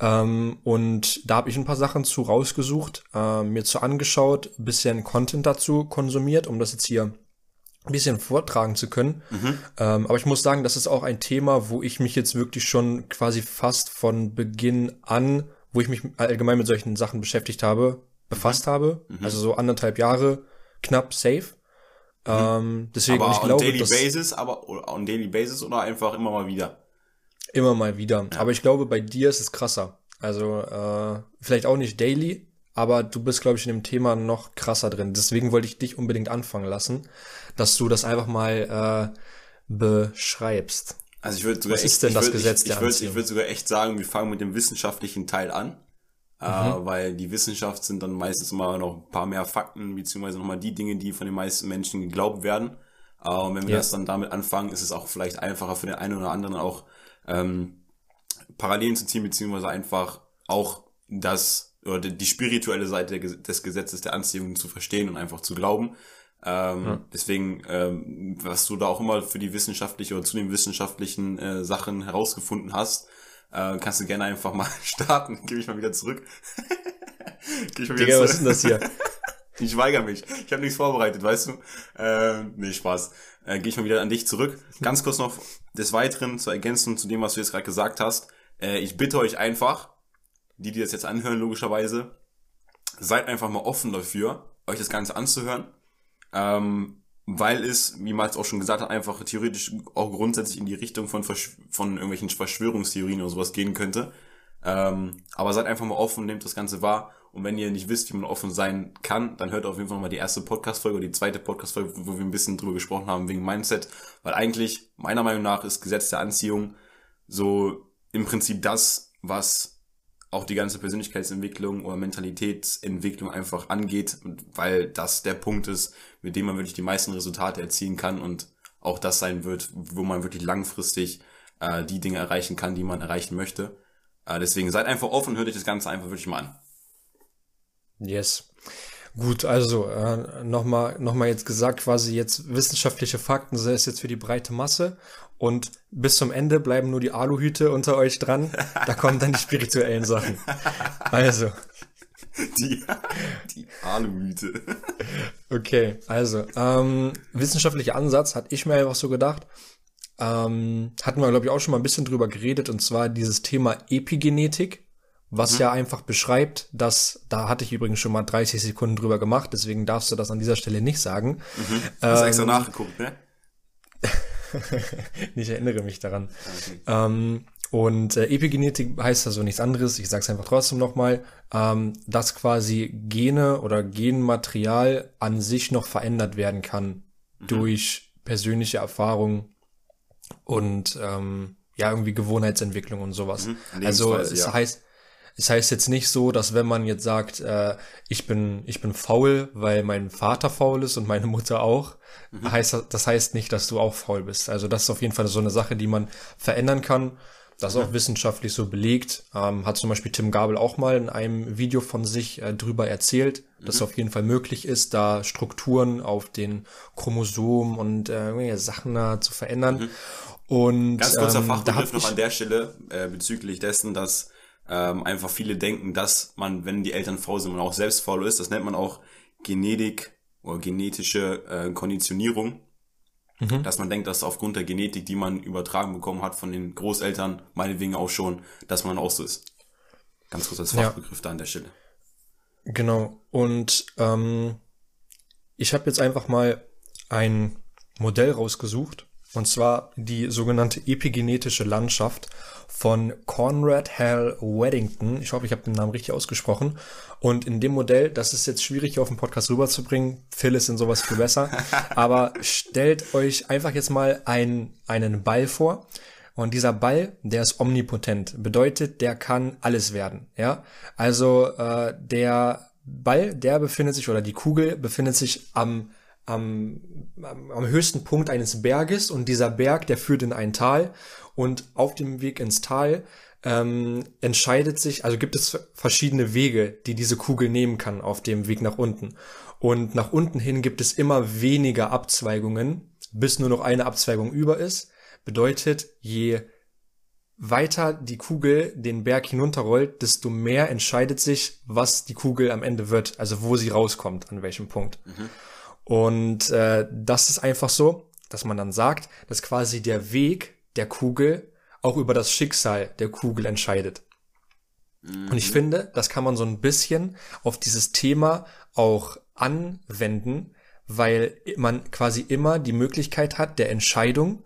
Ähm, und da habe ich ein paar Sachen zu rausgesucht, äh, mir zu angeschaut, bisschen Content dazu konsumiert, um das jetzt hier ein bisschen vortragen zu können. Ähm, aber ich muss sagen, das ist auch ein Thema, wo ich mich jetzt wirklich schon quasi fast von Beginn an, wo ich mich allgemein mit solchen Sachen beschäftigt habe, befasst habe. Also so anderthalb Jahre knapp safe. Ähm, deswegen, Aber ich on glaube, daily dass basis, aber on daily basis oder einfach immer mal wieder. Immer mal wieder. Aber ich glaube, bei dir ist es krasser. Also äh, vielleicht auch nicht daily, aber du bist, glaube ich, in dem Thema noch krasser drin. Deswegen wollte ich dich unbedingt anfangen lassen, dass du das einfach mal äh, beschreibst. Also ich würde sogar Was echt, ist denn ich das würd, Gesetz ich, der ich würd, Anziehung? Ich würde sogar echt sagen, wir fangen mit dem wissenschaftlichen Teil an. Äh, weil die Wissenschaft sind dann meistens immer noch ein paar mehr Fakten, beziehungsweise nochmal die Dinge, die von den meisten Menschen geglaubt werden. Äh, und wenn wir Ja. das dann damit anfangen, ist es auch vielleicht einfacher für den einen oder anderen auch ähm, Parallelen zu ziehen, beziehungsweise einfach auch das oder die, spirituelle Seite des Gesetzes der Anziehung zu verstehen und einfach zu glauben. Ähm, Deswegen, ähm, was du da auch immer für die wissenschaftliche oder zu den wissenschaftlichen äh, Sachen herausgefunden hast, äh, kannst du gerne einfach mal starten. Gebe ich mal wieder zurück. Geh ich mal wieder Digga, was ist zurück. denn das hier? Ich weigere mich. Ich habe nichts vorbereitet, weißt du? Äh, nee, Spaß. Äh, Gehe ich mal wieder an dich zurück. Ganz kurz noch des Weiteren zur Ergänzung zu dem, was du jetzt gerade gesagt hast. Äh, ich bitte euch einfach, die, die das jetzt anhören, logischerweise, seid einfach mal offen dafür, euch das Ganze anzuhören. Ähm, weil es, wie Max auch schon gesagt hat, einfach theoretisch auch grundsätzlich in die Richtung von, Verschw von irgendwelchen Verschwörungstheorien oder sowas gehen könnte. Ähm, aber seid einfach mal offen, nehmt das Ganze wahr. Und wenn ihr nicht wisst, wie man offen sein kann, dann hört auf jeden Fall mal die erste Podcast-Folge oder die zweite Podcast-Folge, wo wir ein bisschen drüber gesprochen haben wegen Mindset. Weil eigentlich, meiner Meinung nach, ist Gesetz der Anziehung so im Prinzip das, was auch die ganze Persönlichkeitsentwicklung oder Mentalitätsentwicklung einfach angeht, und weil das der Punkt ist, mit dem man wirklich die meisten Resultate erzielen kann und auch das sein wird, wo man wirklich langfristig äh, die Dinge erreichen kann, die man erreichen möchte. Äh, deswegen seid einfach offen, hört euch das Ganze einfach wirklich mal an. Yes. Gut, also äh, nochmal noch mal jetzt gesagt, quasi jetzt wissenschaftliche Fakten, das ist jetzt für die breite Masse. Und bis zum Ende bleiben nur die Aluhüte unter euch dran. Da kommen dann die spirituellen Sachen. Also, Die, die Aluhüte. okay, also, ähm, wissenschaftlicher Ansatz, hatte ich mir einfach so gedacht. Ähm, hatten wir, glaube ich, auch schon mal ein bisschen drüber geredet, und zwar dieses Thema Epigenetik, was ja einfach beschreibt, dass, da hatte ich übrigens schon mal 30 Sekunden drüber gemacht, deswegen darfst du das an dieser Stelle nicht sagen. Hast Ähm, extra nachgeguckt, ne? Ich erinnere mich daran. Ähm, und äh, Epigenetik heißt also nichts anderes, ich sage es einfach trotzdem nochmal, ähm, dass quasi Gene oder Genmaterial an sich noch verändert werden kann durch persönliche Erfahrung und ähm, ja, irgendwie Gewohnheitsentwicklung und sowas. Also Lebensweise, es ja. heißt, Es heißt jetzt nicht so, dass wenn man jetzt sagt, äh, ich bin ich bin faul, weil mein Vater faul ist und meine Mutter auch, mhm. heißt das heißt nicht, dass du auch faul bist. Also das ist auf jeden Fall so eine Sache, die man verändern kann. Das ist auch wissenschaftlich so belegt. Ähm, hat zum Beispiel Tim Gabel auch mal in einem Video von sich äh, drüber erzählt, mhm. dass es auf jeden Fall möglich ist, da Strukturen auf den Chromosomen und äh, Sachen da zu verändern. Mhm. Und ganz kurzer ähm, Fachbegriff noch an der Stelle äh, bezüglich dessen, dass ähm, einfach viele denken, dass man, wenn die Eltern faul sind, man auch selbst faul ist. Das nennt man auch Genetik oder genetische äh, Konditionierung. Mhm. Dass man denkt, dass aufgrund der Genetik, die man übertragen bekommen hat von den Großeltern, meinetwegen auch schon, dass man auch so ist. Ganz kurz als Fachbegriff ja. da an der Stelle. Genau. Und ähm, ich habe jetzt einfach mal ein Modell rausgesucht, und zwar die sogenannte epigenetische Landschaft von Conrad Hal Weddington. Ich hoffe, ich habe den Namen richtig ausgesprochen. Und in dem Modell, das ist jetzt schwierig auf dem Podcast rüberzubringen, Phil ist in sowas viel besser, aber stellt euch einfach jetzt mal ein, einen Ball vor. Und dieser Ball, der ist omnipotent, bedeutet, der kann alles werden. Ja, also äh, der Ball, der befindet sich oder die Kugel befindet sich am am, am höchsten Punkt eines Berges und dieser Berg, der führt in ein Tal und auf dem Weg ins Tal ähm, entscheidet sich, also gibt es verschiedene Wege, die diese Kugel nehmen kann auf dem Weg nach unten. Und nach unten hin gibt es immer weniger Abzweigungen, bis nur noch eine Abzweigung über ist. Bedeutet, je weiter die Kugel den Berg hinunterrollt, desto mehr entscheidet sich, was die Kugel am Ende wird, also wo sie rauskommt, an welchem Punkt. Mhm. Und äh, das ist einfach so, dass man dann sagt, dass quasi der Weg der Kugel auch über das Schicksal der Kugel entscheidet. Mhm. Und ich mhm. finde, das kann man so ein bisschen auf dieses Thema auch anwenden, weil man quasi immer die Möglichkeit hat der Entscheidung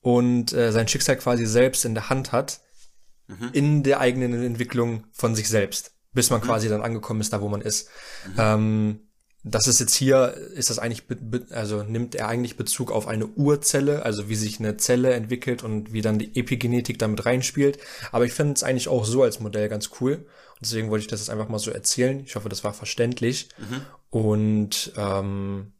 und äh, sein Schicksal quasi selbst in der Hand hat mhm. in der eigenen Entwicklung von sich selbst, bis man mhm. quasi dann angekommen ist, da wo man ist. Mhm. Ähm, das ist jetzt hier, ist das eigentlich, also nimmt er eigentlich Bezug auf eine Urzelle, also wie sich eine Zelle entwickelt und wie dann die Epigenetik damit reinspielt. Aber ich finde es eigentlich auch so als Modell ganz cool. Und deswegen wollte ich das jetzt einfach mal so erzählen. Ich hoffe, das war verständlich. Mhm. Und ähm,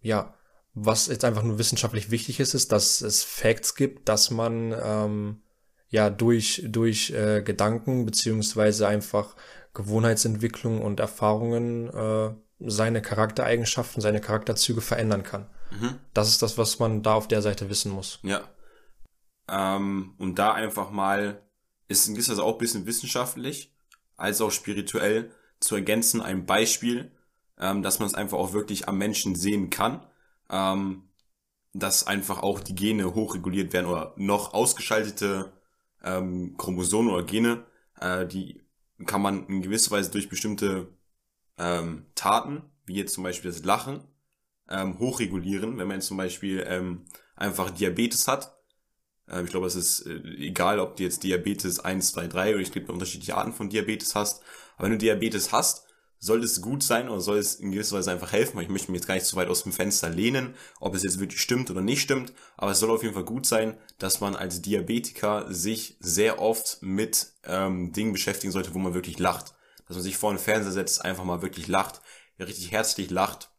ja, was jetzt einfach nur wissenschaftlich wichtig ist, ist, dass es Facts gibt, dass man ähm, ja durch durch äh, Gedanken beziehungsweise einfach Gewohnheitsentwicklung und Erfahrungen äh, seine Charaktereigenschaften, seine Charakterzüge verändern kann. Mhm. Das ist das, was man da auf der Seite wissen muss. Ja. Ähm, und da einfach mal, ist, ist das auch ein bisschen wissenschaftlich, als auch spirituell zu ergänzen, ein Beispiel, ähm, dass man es einfach auch wirklich am Menschen sehen kann, ähm, dass einfach auch die Gene hochreguliert werden oder noch ausgeschaltete ähm, Chromosomen oder Gene, äh, die kann man in gewisser Weise durch bestimmte ähm, Taten, wie jetzt zum Beispiel das Lachen, ähm, hochregulieren. Wenn man zum Beispiel ähm, einfach Diabetes hat, ähm, ich glaube, es ist äh, egal, ob du jetzt Diabetes 1, 2, 3 oder es gibt unterschiedliche Arten von Diabetes hast, aber wenn du Diabetes hast, soll es gut sein oder soll es in gewisser Weise einfach helfen, weil ich möchte mich jetzt gar nicht zu weit aus dem Fenster lehnen, ob es jetzt wirklich stimmt oder nicht stimmt, aber es soll auf jeden Fall gut sein, dass man als Diabetiker sich sehr oft mit ähm, Dingen beschäftigen sollte, wo man wirklich lacht dass man sich vor den Fernseher setzt, einfach mal wirklich lacht, richtig herzlich lacht,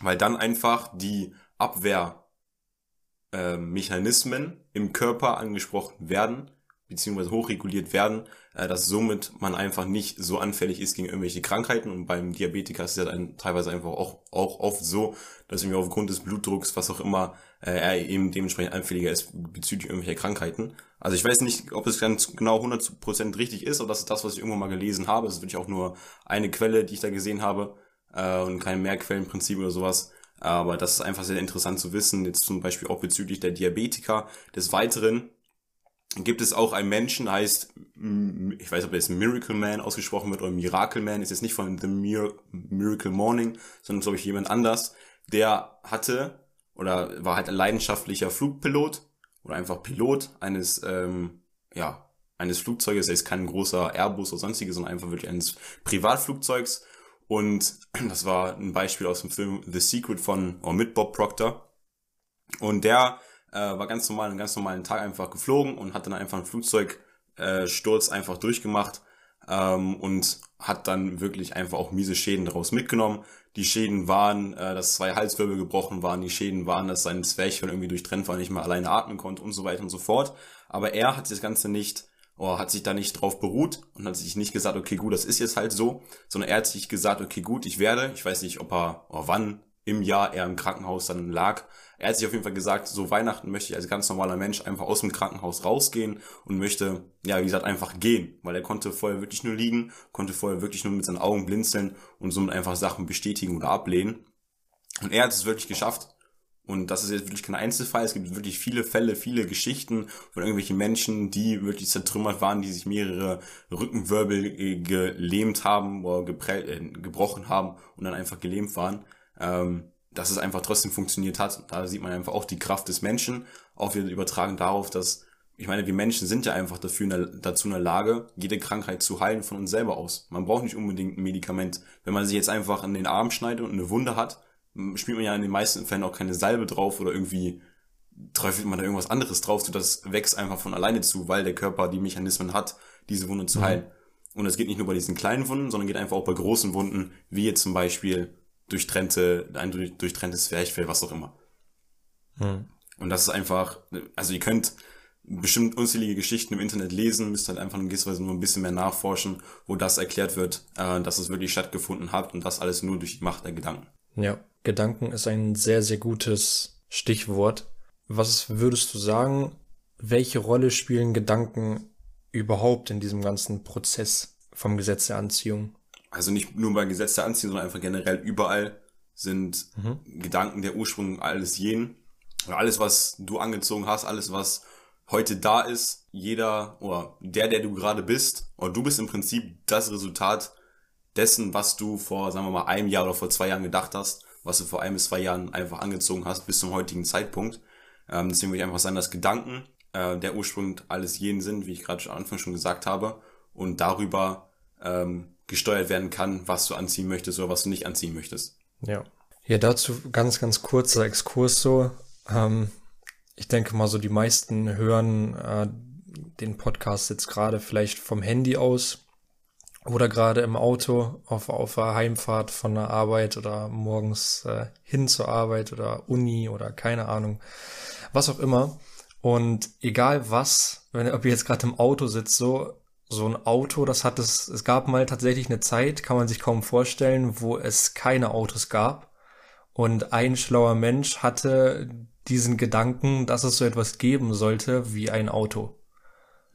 weil dann einfach die Abwehrmechanismen äh, im Körper angesprochen werden, beziehungsweise hochreguliert werden, äh, dass somit man einfach nicht so anfällig ist gegen irgendwelche Krankheiten. Und beim Diabetiker ist es ja teilweise einfach auch, auch oft so, dass irgendwie aufgrund des Blutdrucks, was auch immer, äh, er eben dementsprechend anfälliger ist bezüglich irgendwelcher Krankheiten. Also ich weiß nicht, ob es ganz genau 100% richtig ist, aber das ist das, was ich irgendwann mal gelesen habe. Das ist wirklich auch nur eine Quelle, die ich da gesehen habe äh, und kein Mehrquellenprinzip oder sowas. Aber das ist einfach sehr interessant zu wissen, jetzt zum Beispiel auch bezüglich der Diabetiker. Des Weiteren gibt es auch einen Menschen, heißt, ich weiß, ob er jetzt Miracle Man ausgesprochen wird oder Miracle Man, ist jetzt nicht von The Miracle Morning, sondern glaube ich jemand anders, der hatte oder war halt ein leidenschaftlicher Flugpilot oder einfach Pilot eines, ähm, ja, eines Flugzeuges, er ist kein großer Airbus oder sonstiges, sondern einfach wirklich eines Privatflugzeugs. Und das war ein Beispiel aus dem Film The Secret von, oder mit Bob Proctor. Und der äh, war ganz normal, einen ganz normalen Tag einfach geflogen und hat dann einfach einen Flugzeugsturz äh, einfach durchgemacht. ähm, und hat dann wirklich einfach auch miese Schäden daraus mitgenommen. Die Schäden waren, äh, dass zwei Halswirbel gebrochen waren, die Schäden waren, dass sein Zwerchfell irgendwie durchtrennt war, nicht mehr alleine atmen konnte und so weiter und so fort. Aber er hat das Ganze nicht, oder hat sich da nicht drauf beruht und hat sich nicht gesagt, okay, gut, das ist jetzt halt so, sondern er hat sich gesagt, okay, gut, ich werde, ich weiß nicht, ob er, oder wann im Jahr er im Krankenhaus dann lag, er hat sich auf jeden Fall gesagt, so Weihnachten möchte ich als ganz normaler Mensch einfach aus dem Krankenhaus rausgehen und möchte, ja, wie gesagt, einfach gehen, weil er konnte vorher wirklich nur liegen, konnte vorher wirklich nur mit seinen Augen blinzeln und somit einfach Sachen bestätigen oder ablehnen. Und er hat es wirklich geschafft. Und das ist jetzt wirklich kein Einzelfall. Es gibt wirklich viele Fälle, viele Geschichten von irgendwelchen Menschen, die wirklich zertrümmert waren, die sich mehrere Rückenwirbel äh, gelähmt haben oder äh, gebrochen haben und dann einfach gelähmt waren. Ähm, dass es einfach trotzdem funktioniert hat. Da sieht man einfach auch die Kraft des Menschen, auch wieder übertragen darauf, dass, ich meine, wir Menschen sind ja einfach dafür in der, dazu in der Lage, jede Krankheit zu heilen von uns selber aus. Man braucht nicht unbedingt ein Medikament. Wenn man sich jetzt einfach in den Arm schneidet und eine Wunde hat, spielt man ja in den meisten Fällen auch keine Salbe drauf oder irgendwie träufelt man da irgendwas anderes drauf, so das wächst einfach von alleine zu, weil der Körper die Mechanismen hat, diese Wunde zu mhm. heilen. Und es geht nicht nur bei diesen kleinen Wunden, sondern geht einfach auch bei großen Wunden, wie jetzt zum Beispiel durchtrennte, ein durchtrenntes Zwerchfell, was auch immer. Hm. Und das ist einfach, also ihr könnt bestimmt unzählige Geschichten im Internet lesen, müsst halt einfach in gewisser Weise nur ein bisschen mehr nachforschen, wo das erklärt wird, äh, dass es wirklich stattgefunden hat und das alles nur durch die Macht der Gedanken. Ja, Gedanken ist ein sehr, sehr gutes Stichwort. Was würdest du sagen, welche Rolle spielen Gedanken überhaupt in diesem ganzen Prozess vom Gesetz der Anziehung? Also nicht nur bei Gesetz der Anziehung, sondern einfach generell überall sind mhm. Gedanken der Ursprung alles jenen. Alles, was du angezogen hast, alles, was heute da ist, jeder oder der, der du gerade bist, oder du bist im Prinzip das Resultat dessen, was du vor, sagen wir mal, einem Jahr oder vor zwei Jahren gedacht hast, was du vor ein bis zwei Jahren einfach angezogen hast bis zum heutigen Zeitpunkt. Ähm, deswegen würde ich einfach sagen, dass Gedanken äh, der Ursprung alles jenen sind, wie ich gerade am Anfang schon gesagt habe, und darüber ähm, gesteuert werden kann, was du anziehen möchtest oder was du nicht anziehen möchtest. Ja. Ja, dazu ganz, ganz kurzer Exkurs so. Ähm, ich denke mal so, die meisten hören äh, den Podcast jetzt gerade vielleicht vom Handy aus oder gerade im Auto auf, auf der Heimfahrt von der Arbeit oder morgens äh, hin zur Arbeit oder Uni oder keine Ahnung, was auch immer. Und egal was, wenn ob ihr jetzt gerade im Auto sitzt, so so ein Auto, das hat es, es gab mal tatsächlich eine Zeit, kann man sich kaum vorstellen, wo es keine Autos gab. Und ein schlauer Mensch hatte diesen Gedanken, dass es so etwas geben sollte wie ein Auto.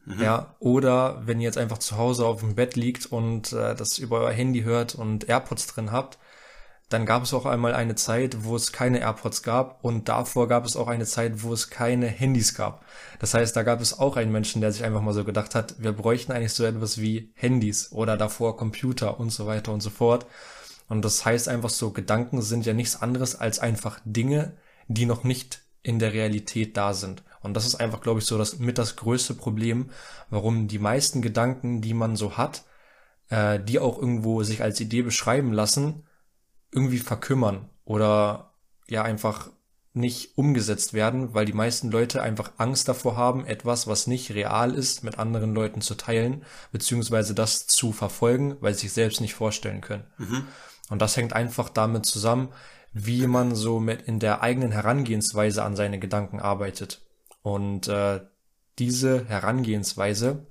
Mhm. Ja, oder wenn ihr jetzt einfach zu Hause auf dem Bett liegt und äh, das über euer Handy hört und AirPods drin habt, dann gab es auch einmal eine Zeit, wo es keine AirPods gab und davor gab es auch eine Zeit, wo es keine Handys gab. Das heißt, da gab es auch einen Menschen, der sich einfach mal so gedacht hat, wir bräuchten eigentlich so etwas wie Handys oder davor Computer und so weiter und so fort. Und das heißt einfach so, Gedanken sind ja nichts anderes als einfach Dinge, die noch nicht in der Realität da sind. Und das ist einfach, glaube ich, so das mit das größte Problem, warum die meisten Gedanken, die man so hat, äh, die auch irgendwo sich als Idee beschreiben lassen, irgendwie verkümmern oder ja einfach nicht umgesetzt werden, weil die meisten Leute einfach Angst davor haben, etwas, was nicht real ist, mit anderen Leuten zu teilen, beziehungsweise das zu verfolgen, weil sie sich selbst nicht vorstellen können. Mhm. Und das hängt einfach damit zusammen, wie man so mit in der eigenen Herangehensweise an seine Gedanken arbeitet. Und äh, diese Herangehensweise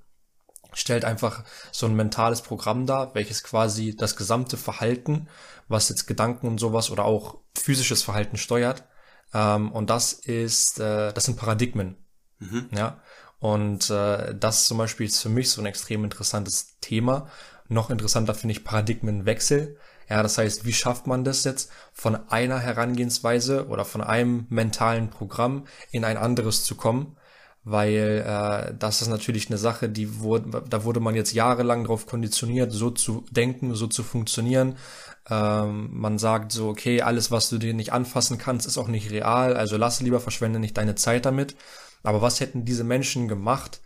stellt einfach so ein mentales Programm dar, welches quasi das gesamte Verhalten, was jetzt Gedanken und sowas oder auch physisches Verhalten steuert. Ähm, und das ist, äh, das sind Paradigmen. Mhm. Ja. Und äh, das zum Beispiel ist für mich so ein extrem interessantes Thema. Noch interessanter finde ich Paradigmenwechsel. Ja, das heißt, wie schafft man das jetzt von einer Herangehensweise oder von einem mentalen Programm in ein anderes zu kommen? Weil äh, das ist natürlich eine Sache, die wurde, da wurde man jetzt jahrelang darauf konditioniert, so zu denken, so zu funktionieren. Ähm, man sagt so, okay, alles, was du dir nicht anfassen kannst, ist auch nicht real, also lass lieber, verschwende nicht deine Zeit damit. Aber was hätten diese Menschen gemacht,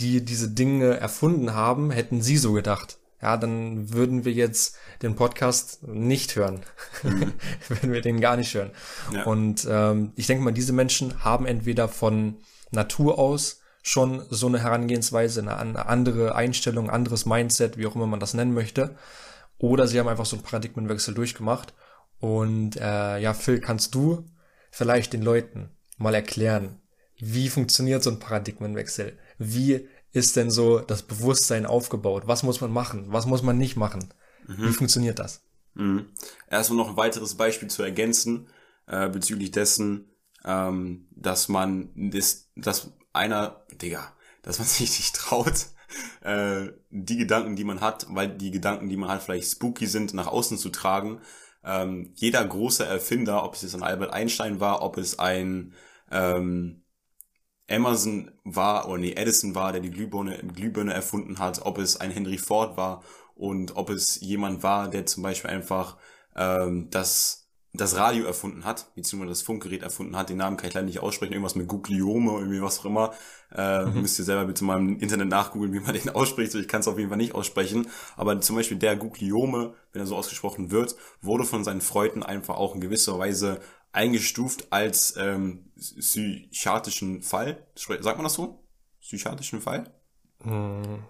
die diese Dinge erfunden haben, hätten sie so gedacht? Ja, dann würden wir jetzt den Podcast nicht hören. Mhm. würden wir den gar nicht hören. Ja. Und ähm, ich denke mal, diese Menschen haben entweder von Natur aus schon so eine Herangehensweise, eine, andere Einstellung, anderes Mindset, wie auch immer man das nennen möchte. Oder sie haben einfach so einen Paradigmenwechsel durchgemacht. Und äh, ja, Phil, kannst du vielleicht den Leuten mal erklären, wie funktioniert so ein Paradigmenwechsel? Wie ist denn so das Bewusstsein aufgebaut? Was muss man machen? Was muss man nicht machen? Mhm. Wie funktioniert das? Mhm. Erstmal noch ein weiteres Beispiel zu ergänzen äh, bezüglich dessen, ähm, dass man das, dass einer, Digga, dass man sich nicht traut, äh, die Gedanken, die man hat, weil die Gedanken, die man hat, vielleicht spooky sind, nach außen zu tragen. Ähm, jeder große Erfinder, ob es jetzt ein Albert Einstein war, ob es ein ähm, Amazon war, oder nee, Edison war, der die Glühbirne, Glühbirne erfunden hat, ob es ein Henry Ford war und ob es jemand war, der zum Beispiel einfach ähm, das das Radio erfunden hat, beziehungsweise das Funkgerät erfunden hat. Den Namen kann ich leider nicht aussprechen, irgendwas mit Gugliome, irgendwie was auch immer. Äh, mhm. Müsst ihr selber bitte mal im Internet nachgoogeln, wie man den ausspricht. Ich kann es auf jeden Fall nicht aussprechen. Aber zum Beispiel der Gugliome, wenn er so ausgesprochen wird, wurde von seinen Freunden einfach auch in gewisser Weise eingestuft als ähm, psychiatrischen Fall. Sagt man das so? Psychiatrischen Fall? Mhm.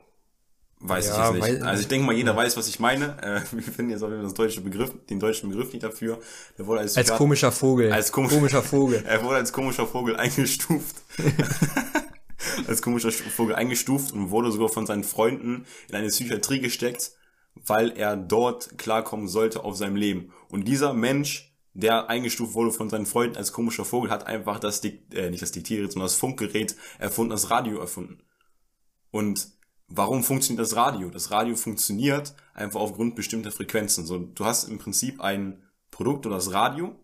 Weiß ja, ich jetzt nicht. Also ich denke mal, jeder weiß, was ich meine. Äh, wir finden jetzt auch wieder das deutsche Begriff, den deutschen Begriff nicht dafür. Der wurde als, als komischer Vogel. Als komisch, komischer Vogel. er wurde als komischer Vogel eingestuft. als komischer Vogel eingestuft und wurde sogar von seinen Freunden in eine Psychiatrie gesteckt, weil er dort klarkommen sollte auf seinem Leben. Und dieser Mensch, der eingestuft wurde von seinen Freunden als komischer Vogel, hat einfach das, Dik äh, nicht das Diktiergerät, sondern das Funkgerät erfunden, das Radio erfunden. Und warum funktioniert das Radio? Das Radio funktioniert einfach aufgrund bestimmter Frequenzen. So, du hast im Prinzip ein Produkt oder das Radio,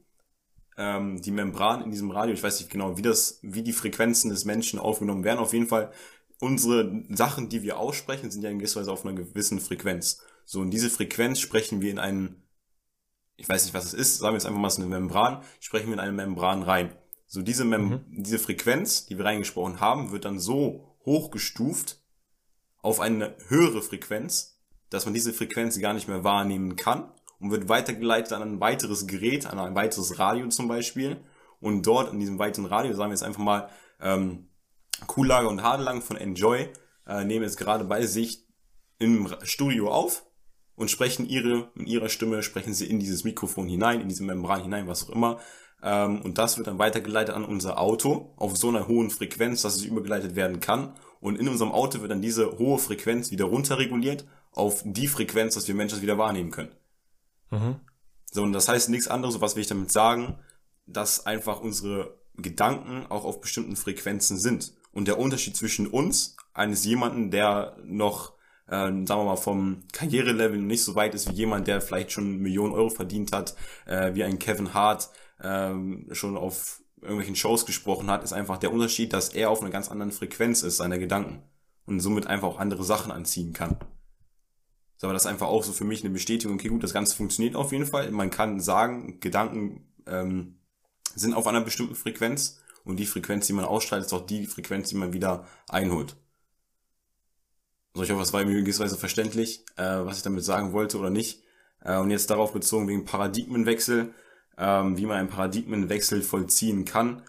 ähm, die Membran in diesem Radio, ich weiß nicht genau, wie das, wie die Frequenzen des Menschen aufgenommen werden. Auf jeden Fall, unsere Sachen, die wir aussprechen, sind ja in gewisser Weise auf einer gewissen Frequenz. So, und diese Frequenz sprechen wir in einen, ich weiß nicht, was es ist, sagen wir jetzt einfach mal, es ist eine Membran, sprechen wir in eine Membran rein. So, diese, Mem mhm. diese Frequenz, die wir reingesprochen haben, wird dann so hochgestuft, auf eine höhere Frequenz, dass man diese Frequenz gar nicht mehr wahrnehmen kann und wird weitergeleitet an ein weiteres Gerät, an ein weiteres Radio zum Beispiel. Und dort in diesem weiteren Radio, sagen wir jetzt einfach mal, ähm, Kuhlager und Hadelang von Enjoy äh, nehmen jetzt gerade bei sich im Studio auf und sprechen ihre, in ihrer Stimme sprechen sie in dieses Mikrofon hinein, in diese Membran hinein, was auch immer. Ähm, und das wird dann weitergeleitet an unser Auto auf so einer hohen Frequenz, dass es übergeleitet werden kann. Und in unserem Auto wird dann diese hohe Frequenz wieder runterreguliert auf die Frequenz, dass wir Menschen das wieder wahrnehmen können. Mhm. So, und das heißt nichts anderes, was will ich damit sagen, dass einfach unsere Gedanken auch auf bestimmten Frequenzen sind. Und der Unterschied zwischen uns, eines jemanden, der noch, äh, sagen wir mal, vom Karrierelevel nicht so weit ist wie jemand, der vielleicht schon Millionen Euro verdient hat, äh, wie ein Kevin Hart, äh, schon auf irgendwelchen Shows gesprochen hat, ist einfach der Unterschied, dass er auf einer ganz anderen Frequenz ist, seiner Gedanken. Und somit einfach auch andere Sachen anziehen kann. So, aber das ist einfach auch so für mich eine Bestätigung, okay, gut, das Ganze funktioniert auf jeden Fall. Man kann sagen, Gedanken ähm, sind auf einer bestimmten Frequenz und die Frequenz, die man ausstrahlt, ist auch die Frequenz, die man wieder einholt. So, ich hoffe, es war mir gewisserweise verständlich, äh, was ich damit sagen wollte oder nicht. Äh, und jetzt darauf bezogen wegen Paradigmenwechsel ähm, wie man einen Paradigmenwechsel vollziehen kann,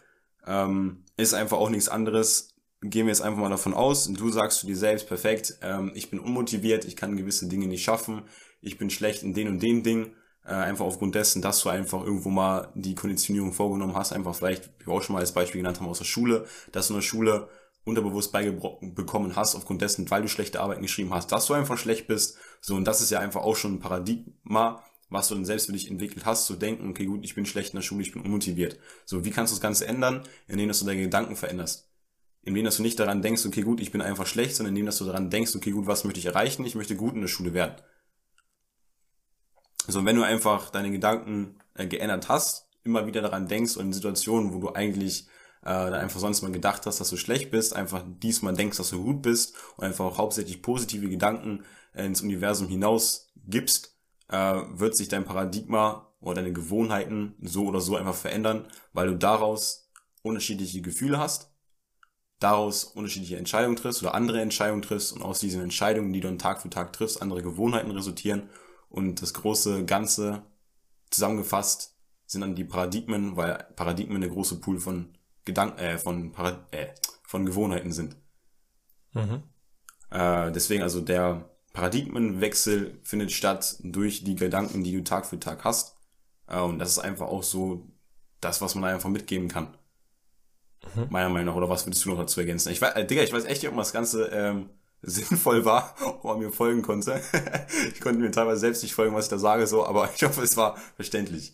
ähm, ist einfach auch nichts anderes. Gehen wir jetzt einfach mal davon aus, du sagst zu dir selbst, perfekt, ähm, ich bin unmotiviert, ich kann gewisse Dinge nicht schaffen, ich bin schlecht in den und den Dingen, äh, einfach aufgrund dessen, dass du einfach irgendwo mal die Konditionierung vorgenommen hast, einfach vielleicht, wie wir auch schon mal als Beispiel genannt haben, aus der Schule, dass du in der Schule unterbewusst beigekommen hast, aufgrund dessen, weil du schlechte Arbeiten geschrieben hast, dass du einfach schlecht bist. So, und das ist ja einfach auch schon ein Paradigma, was du dann selbst für dich entwickelt hast, zu denken, okay, gut, ich bin schlecht in der Schule, ich bin unmotiviert. So, wie kannst du das Ganze ändern? Indem, dass du deine Gedanken veränderst. Indem, dass du nicht daran denkst, okay, gut, ich bin einfach schlecht, sondern indem, dass du daran denkst, okay, gut, was möchte ich erreichen? Ich möchte gut in der Schule werden. So, wenn du einfach deine Gedanken äh, geändert hast, immer wieder daran denkst und in Situationen, wo du eigentlich äh, einfach sonst mal gedacht hast, dass du schlecht bist, einfach diesmal denkst, dass du gut bist und einfach auch hauptsächlich positive Gedanken äh, ins Universum hinaus gibst, äh, wird sich dein Paradigma oder deine Gewohnheiten so oder so einfach verändern, weil du daraus unterschiedliche Gefühle hast, daraus unterschiedliche Entscheidungen triffst oder andere Entscheidungen triffst und aus diesen Entscheidungen, die du dann Tag für Tag triffst, andere Gewohnheiten resultieren und das große Ganze zusammengefasst sind dann die Paradigmen, weil Paradigmen der große Pool von Gedanken, äh, von, Parad äh, von Gewohnheiten sind. Mhm. Äh, deswegen also der Paradigmenwechsel findet statt durch die Gedanken, die du Tag für Tag hast. Äh, und das ist einfach auch so das, was man einfach mitgeben kann. Mhm. Meiner Meinung nach. Oder was würdest du noch dazu ergänzen? Ich weiß, äh, Digga, ich weiß echt nicht, ob das Ganze ähm, sinnvoll war, ob man mir folgen konnte. ich konnte mir teilweise selbst nicht folgen, was ich da sage, so, aber ich hoffe, es war verständlich.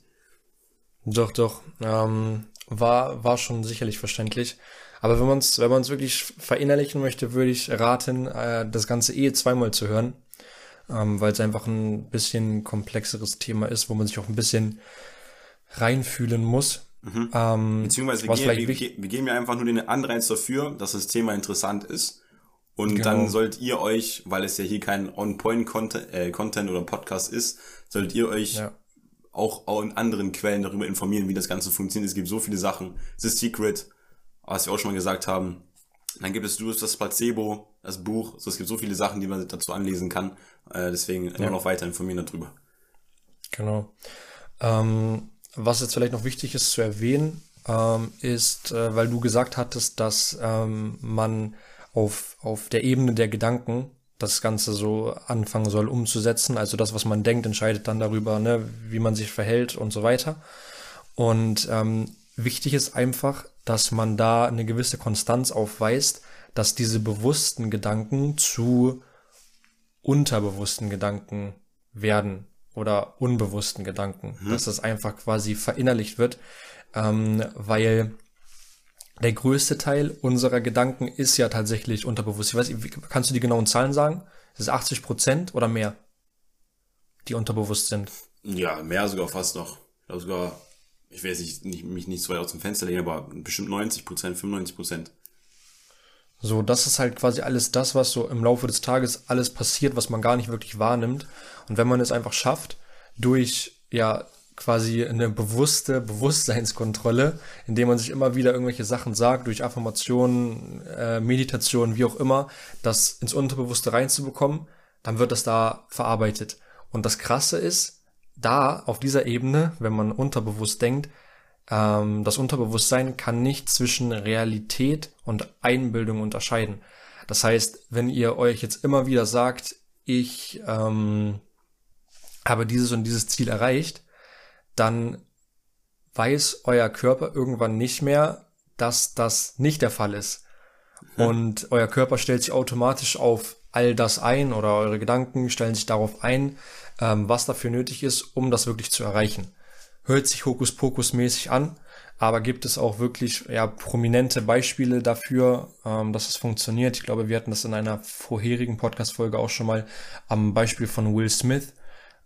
Doch, doch. Ähm, war, war schon sicherlich verständlich. Aber wenn man es wenn man's wirklich verinnerlichen möchte, würde ich raten, äh, das Ganze eh zweimal zu hören. Ähm, weil es einfach ein bisschen komplexeres Thema ist, wo man sich auch ein bisschen reinfühlen muss. Mhm. Ähm, Beziehungsweise wir, gehen, wir, wir geben ja einfach nur den Anreiz dafür, dass das Thema interessant ist. Und genau. dann sollt ihr euch, weil es ja hier kein On-Point-Content äh, Content oder Podcast ist, solltet ihr euch ja. auch, auch in anderen Quellen darüber informieren, wie das Ganze funktioniert. Es gibt so viele Sachen. The Secret, was wir auch schon mal gesagt haben. Dann gibt es Du das Placebo, das Buch. Also es gibt so viele Sachen, die man dazu anlesen kann. Äh, deswegen ja. immer noch weiter informieren darüber. Genau. Ähm, was jetzt vielleicht noch wichtig ist zu erwähnen, ähm, ist, äh, weil du gesagt hattest, dass ähm, man auf, auf der Ebene der Gedanken das Ganze so anfangen soll umzusetzen. Also das, was man denkt, entscheidet dann darüber, ne, wie man sich verhält und so weiter. Und ähm, wichtig ist einfach, dass man da eine gewisse Konstanz aufweist, dass diese bewussten Gedanken zu unterbewussten Gedanken werden oder unbewussten Gedanken, mhm. dass das einfach quasi verinnerlicht wird, ähm, weil der größte Teil unserer Gedanken ist ja tatsächlich unterbewusst. Ich weiß, kannst du die genauen Zahlen sagen? Ist es 80 Prozent oder mehr, die unterbewusst sind? Ja, mehr sogar fast noch. Ich sogar, ich weiß nicht, nicht, mich nicht so weit aus dem Fenster legen, aber bestimmt 90 Prozent, 95 Prozent. So, das ist halt quasi alles das, was so im Laufe des Tages alles passiert, was man gar nicht wirklich wahrnimmt. Und wenn man es einfach schafft, durch ja quasi eine bewusste Bewusstseinskontrolle, indem man sich immer wieder irgendwelche Sachen sagt, durch Affirmationen, äh, Meditation, wie auch immer, das ins Unterbewusste reinzubekommen, dann wird das da verarbeitet. Und das Krasse ist, da auf dieser Ebene, wenn man unterbewusst denkt, ähm, das Unterbewusstsein kann nicht zwischen Realität und Einbildung unterscheiden. Das heißt, wenn ihr euch jetzt immer wieder sagt, ich ähm, habe dieses und dieses Ziel erreicht, dann weiß euer Körper irgendwann nicht mehr, dass das nicht der Fall ist. Mhm. Und euer Körper stellt sich automatisch auf all das ein oder eure Gedanken stellen sich darauf ein, ähm, was dafür nötig ist, um das wirklich zu erreichen. Hört sich Hokuspokus-mäßig an, aber gibt es auch wirklich ja, prominente Beispiele dafür, ähm, dass es funktioniert. Ich glaube, wir hatten das in einer vorherigen Podcast-Folge auch schon mal am Beispiel von Will Smith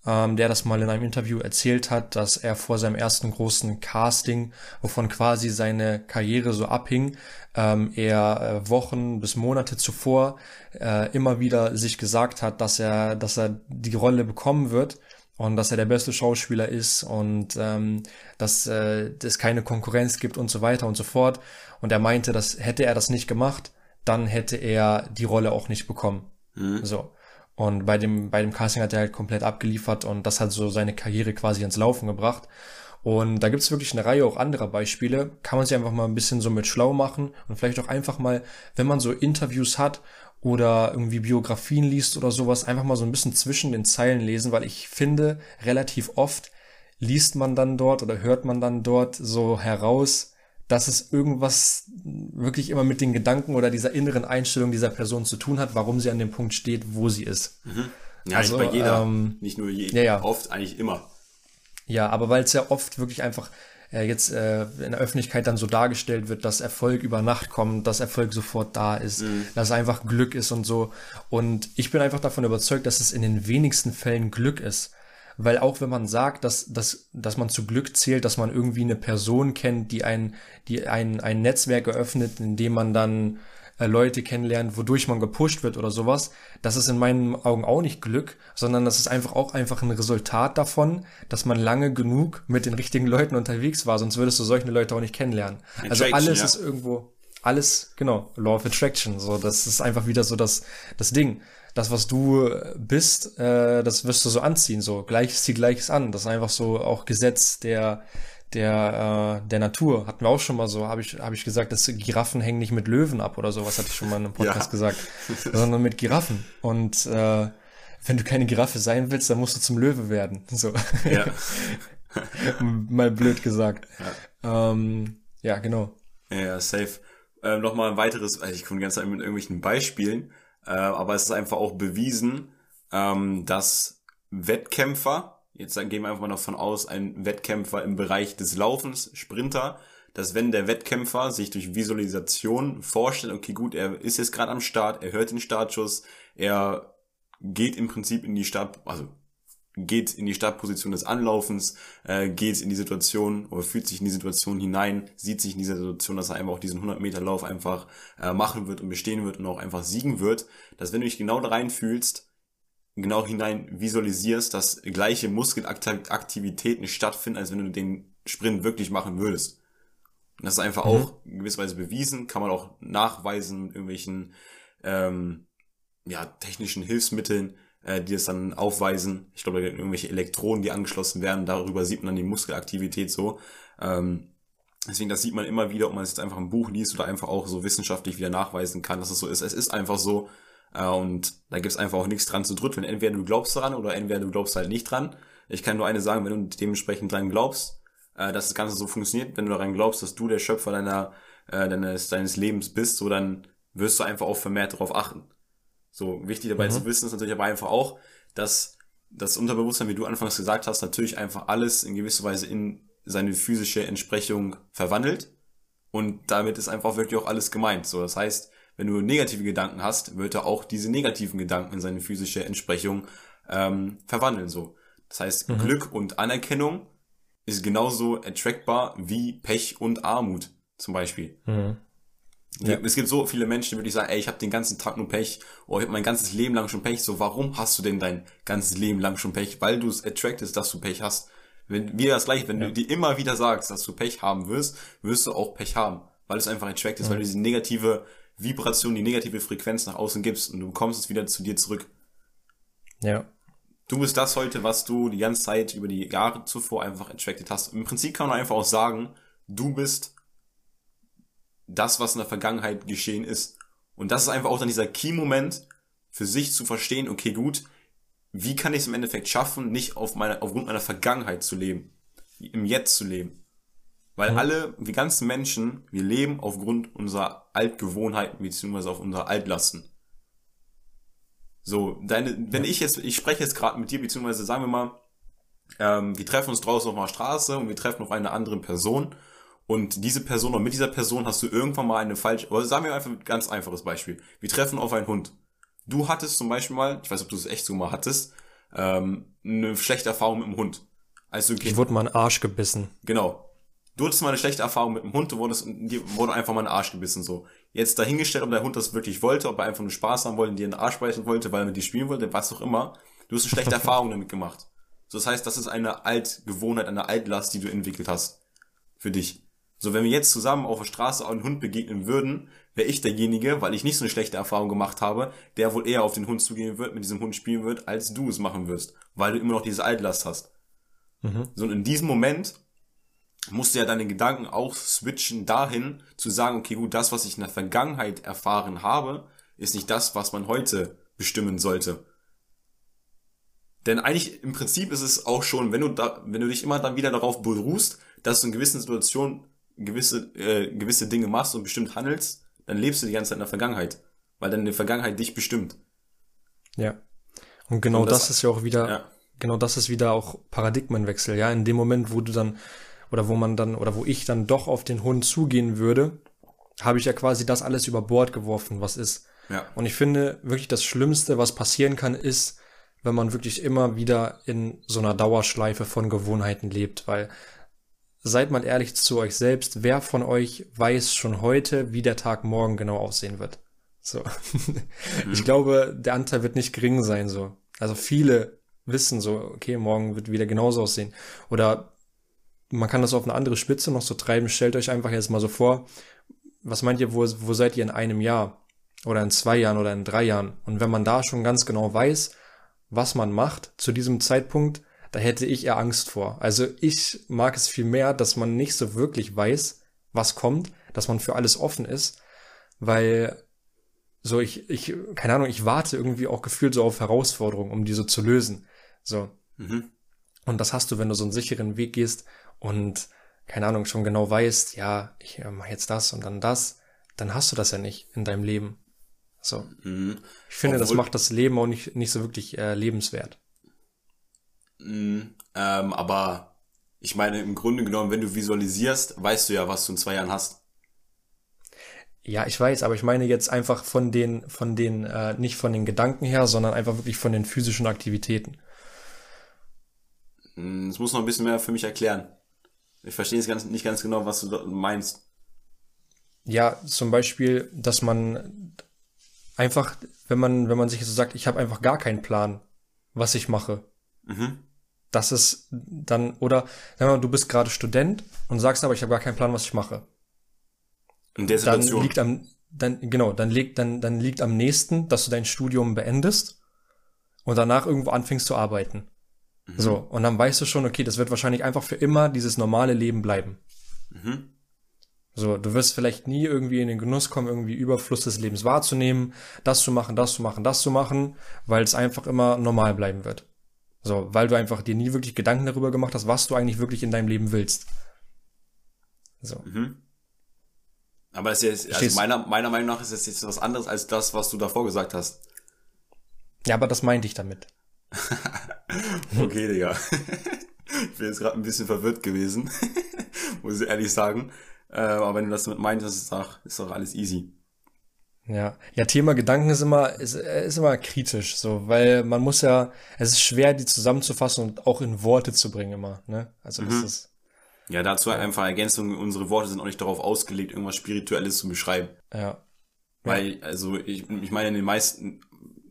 ähm, der das mal in einem Interview erzählt hat, dass er vor seinem ersten großen Casting, wovon quasi seine Karriere so abhing, ähm, er äh, Wochen bis Monate zuvor äh, immer wieder sich gesagt hat, dass er, dass er die Rolle bekommen wird und dass er der beste Schauspieler ist und ähm, dass äh, es keine Konkurrenz gibt und so weiter und so fort. Und er meinte, dass hätte er das nicht gemacht, dann hätte er die Rolle auch nicht bekommen. Mhm. So. Und bei dem, bei dem Casting hat er halt komplett abgeliefert und das hat so seine Karriere quasi ins Laufen gebracht. Und da gibt's wirklich eine Reihe auch anderer Beispiele. Kann man sich einfach mal ein bisschen so mit schlau machen und vielleicht auch einfach mal, wenn man so Interviews hat oder irgendwie Biografien liest oder sowas, einfach mal so ein bisschen zwischen den Zeilen lesen, weil ich finde, relativ oft liest man dann dort oder hört man dann dort so heraus, dass es irgendwas wirklich immer mit den Gedanken oder dieser inneren Einstellung dieser Person zu tun hat, warum sie an dem Punkt steht, wo sie ist. Mhm. Ja, also, bei jeder, ähm, nicht nur je, ja, ja. oft, eigentlich immer. Ja, aber weil es ja oft wirklich einfach äh, jetzt äh, in der Öffentlichkeit dann so dargestellt wird, dass Erfolg über Nacht kommt, dass Erfolg sofort da ist, mhm. dass einfach Glück ist und so. Und ich bin einfach davon überzeugt, dass es in den wenigsten Fällen Glück ist. Weil auch wenn man sagt, dass, dass, dass man zu Glück zählt, dass man irgendwie eine Person kennt, die ein, die ein, ein Netzwerk eröffnet, in dem man dann äh, Leute kennenlernt, wodurch man gepusht wird oder sowas, das ist in meinen Augen auch nicht Glück, sondern das ist einfach auch einfach ein Resultat davon, dass man lange genug mit den richtigen Leuten unterwegs war, sonst würdest du solche Leute auch nicht kennenlernen. also alles ja. ist irgendwo, alles, genau, Law of Attraction, so, das ist einfach wieder so das, das Ding das, was du bist, äh, das wirst du so anziehen. So, Gleiches zieht Gleiches an. Das ist einfach so auch Gesetz der, der, äh, der Natur. Hatten wir auch schon mal so, habe ich, hab ich gesagt, dass Giraffen hängen nicht mit Löwen ab oder so, was hatte ich schon mal in einem Podcast ja. gesagt, sondern mit Giraffen. Und äh, wenn du keine Giraffe sein willst, dann musst du zum Löwe werden. So. Ja. mal blöd gesagt. Ja, ähm, ja genau. Ja, safe. Ähm, Nochmal ein weiteres, also ich komme die ganze Zeit mit irgendwelchen Beispielen, äh, aber es ist einfach auch bewiesen, ähm, dass Wettkämpfer, jetzt gehen wir einfach mal davon aus, ein Wettkämpfer im Bereich des Laufens, Sprinter, dass wenn der Wettkämpfer sich durch Visualisation vorstellt, okay gut, er ist jetzt gerade am Start, er hört den Startschuss, er geht im Prinzip in die Start, also geht in die Startposition des Anlaufens, äh, geht in die Situation oder fühlt sich in die Situation hinein, sieht sich in dieser Situation, dass er einfach auch diesen 100 Meter Lauf einfach äh, machen wird und bestehen wird und auch einfach siegen wird, dass wenn du dich genau da reinfühlst, genau hinein visualisierst, dass gleiche Muskelaktivitäten stattfinden, als wenn du den Sprint wirklich machen würdest. Und das ist einfach mhm. auch in gewisser Weise bewiesen, kann man auch nachweisen mit irgendwelchen ähm, ja, technischen Hilfsmitteln, äh, die es dann aufweisen. Ich glaube, da irgendwelche Elektronen, die angeschlossen werden, darüber sieht man dann die Muskelaktivität so. Ähm, deswegen, das sieht man immer wieder, ob man es jetzt einfach im Buch liest oder einfach auch so wissenschaftlich wieder nachweisen kann, dass es so ist. Es ist einfach so, äh, und da gibt's einfach auch nichts dran zu drütteln. Entweder du glaubst daran oder entweder du glaubst halt nicht dran. Ich kann nur eine sagen, wenn du dementsprechend dran glaubst, äh, dass das Ganze so funktioniert, wenn du daran glaubst, dass du der Schöpfer deiner, äh, deines, deines Lebens bist, so dann wirst du einfach auch vermehrt darauf achten. So wichtig dabei mhm. zu wissen ist natürlich aber einfach auch, dass das Unterbewusstsein, wie du anfangs gesagt hast, natürlich einfach alles in gewisser Weise in seine physische Entsprechung verwandelt. Und damit ist einfach wirklich auch alles gemeint. So, das heißt, wenn du negative Gedanken hast, wird er auch diese negativen Gedanken in seine physische Entsprechung ähm, verwandeln. So. Das heißt, mhm. Glück und Anerkennung ist genauso attractbar wie Pech und Armut zum Beispiel. Mhm. Ja. Es gibt so viele Menschen, die wirklich sagen, ey, ich habe den ganzen Tag nur Pech oder ich habe mein ganzes Leben lang schon Pech. So, warum hast du denn dein ganzes Leben lang schon Pech? Weil du es attractest, dass du Pech hast. Wenn, wieder das gleiche, wenn ja. du dir immer wieder sagst, dass du Pech haben wirst, wirst du auch Pech haben. Weil es einfach attractest, mhm. weil du diese negative Vibration, die negative Frequenz nach außen gibst und du bekommst es wieder zu dir zurück. Ja. Du bist das heute, was du die ganze Zeit über die Jahre zuvor einfach attracted hast. Im Prinzip kann man einfach auch sagen, du bist das, was in der Vergangenheit geschehen ist. Und das ist einfach auch dann dieser Key-Moment, für sich zu verstehen, okay, gut, wie kann ich es im Endeffekt schaffen, nicht auf meine, aufgrund meiner Vergangenheit zu leben, im Jetzt zu leben. Weil mhm. alle, die ganzen Menschen, wir leben aufgrund unserer Altgewohnheiten beziehungsweise auf unserer Altlasten. So, deine, wenn ich jetzt, ich spreche jetzt gerade mit dir, beziehungsweise sagen wir mal, ähm, wir treffen uns draußen auf einer Straße und wir treffen auf eine andere Person und diese Person oder mit dieser Person hast du irgendwann mal eine falsche, oder sagen wir einfach ein ganz einfaches Beispiel. Wir treffen auf einen Hund. Du hattest zum Beispiel mal, ich weiß, ob du es echt so mal hattest, ähm, eine schlechte Erfahrung mit dem Hund. Also ich wurde mal einen Arsch gebissen. Genau du hattest mal eine schlechte Erfahrung mit dem Hund, du wurdest, dir wurde einfach mal ein Arsch gebissen, so. Jetzt dahingestellt, ob der Hund das wirklich wollte, ob er einfach nur Spaß haben wollte, dir einen Arsch beißen wollte, weil er mit dir spielen wollte, was auch immer. Du hast eine schlechte Erfahrung damit gemacht. So, das heißt, das ist eine Altgewohnheit, eine Altlast, die du entwickelt hast. Für dich. So, wenn wir jetzt zusammen auf der Straße einen Hund begegnen würden, wäre ich derjenige, weil ich nicht so eine schlechte Erfahrung gemacht habe, der wohl eher auf den Hund zugehen wird, mit diesem Hund spielen wird, als du es machen wirst. Weil du immer noch diese Altlast hast. Mhm. So, und in diesem Moment musst du ja deine Gedanken auch switchen dahin, zu sagen, okay, gut, das, was ich in der Vergangenheit erfahren habe, ist nicht das, was man heute bestimmen sollte. Denn eigentlich im Prinzip ist es auch schon, wenn du da, wenn du dich immer dann wieder darauf beruhst, dass du in gewissen Situationen gewisse, äh, gewisse Dinge machst und bestimmt handelst, dann lebst du die ganze Zeit in der Vergangenheit. Weil dann die Vergangenheit dich bestimmt. Ja. Und genau und das, das, ist ja auch wieder, ja. genau das ist wieder auch Paradigmenwechsel, ja. In dem Moment, wo du dann oder wo man dann oder wo ich dann doch auf den Hund zugehen würde, habe ich ja quasi das alles über Bord geworfen, was ist. Ja. Und ich finde wirklich das Schlimmste, was passieren kann, ist, wenn man wirklich immer wieder in so einer Dauerschleife von Gewohnheiten lebt, weil seid mal ehrlich zu euch selbst, wer von euch weiß schon heute, wie der Tag morgen genau aussehen wird? So. Mhm. Ich glaube, der Anteil wird nicht gering sein, so. Also viele wissen so, okay, morgen wird wieder genauso aussehen. Oder man kann das auf eine andere Spitze noch so treiben. Stellt euch einfach jetzt mal so vor, was meint ihr, wo, wo seid ihr in einem Jahr oder in zwei Jahren oder in drei Jahren? Und wenn man da schon ganz genau weiß, was man macht zu diesem Zeitpunkt, da hätte ich eher Angst vor. Also ich mag es viel mehr, dass man nicht so wirklich weiß, was kommt, dass man für alles offen ist, weil so ich, ich, keine Ahnung, ich warte irgendwie auch gefühlt so auf Herausforderungen, um diese zu lösen. So. Mhm. Und das hast du, wenn du so einen sicheren Weg gehst und, keine Ahnung, schon genau weißt, ja, ich äh, mache jetzt das und dann das, dann hast du das ja nicht in deinem Leben. So. Mhm. Ich finde, Obwohl, das macht das Leben auch nicht, nicht so wirklich äh, lebenswert. Mhm, ähm, aber ich meine, im Grunde genommen, wenn du visualisierst, weißt du ja, was du in zwei Jahren hast. Ja, ich weiß, aber ich meine jetzt einfach von den, von den, äh, nicht von den Gedanken her, sondern einfach wirklich von den physischen Aktivitäten. Hm, das muss noch ein bisschen mehr für mich erklären. Ich verstehe jetzt ganz, nicht ganz genau, was du meinst. Ja, zum Beispiel, dass man einfach, wenn man, wenn man sich so sagt, ich habe einfach gar keinen Plan, was ich mache. Mhm. Das ist dann, oder sag mal, du bist gerade Student und sagst aber, ich habe gar keinen Plan, was ich mache. In der Situation. Dann liegt am, dann, genau, dann liegt, dann, dann liegt am nächsten, dass du dein Studium beendest und danach irgendwo anfängst zu arbeiten. Mhm. So, und dann weißt du schon, okay, das wird wahrscheinlich einfach für immer dieses normale Leben bleiben. Mhm. So, du wirst vielleicht nie irgendwie in den Genuss kommen, irgendwie Überfluss des Lebens wahrzunehmen, das zu machen, das zu machen, das zu machen, weil es einfach immer normal bleiben wird. So, weil du einfach dir nie wirklich Gedanken darüber gemacht hast, was du eigentlich wirklich in deinem Leben willst. So. Mhm. Aber es ist jetzt, also meiner, meiner Meinung nach ist es jetzt was anderes als das, was du davor gesagt hast. Ja, aber das meinte ich damit. okay, Digga. ich bin jetzt gerade ein bisschen verwirrt gewesen, muss ich ehrlich sagen. Äh, aber wenn du das mit meinst, ist doch, ist doch alles easy. Ja, ja, Thema Gedanken ist immer, ist, ist immer kritisch, so, weil man muss ja, es ist schwer, die zusammenzufassen und auch in Worte zu bringen immer, ne? Also das mhm. ist. Ja, dazu einfach Ergänzung, unsere Worte sind auch nicht darauf ausgelegt, irgendwas Spirituelles zu beschreiben. Ja. Weil, also, ich, ich meine, in den meisten,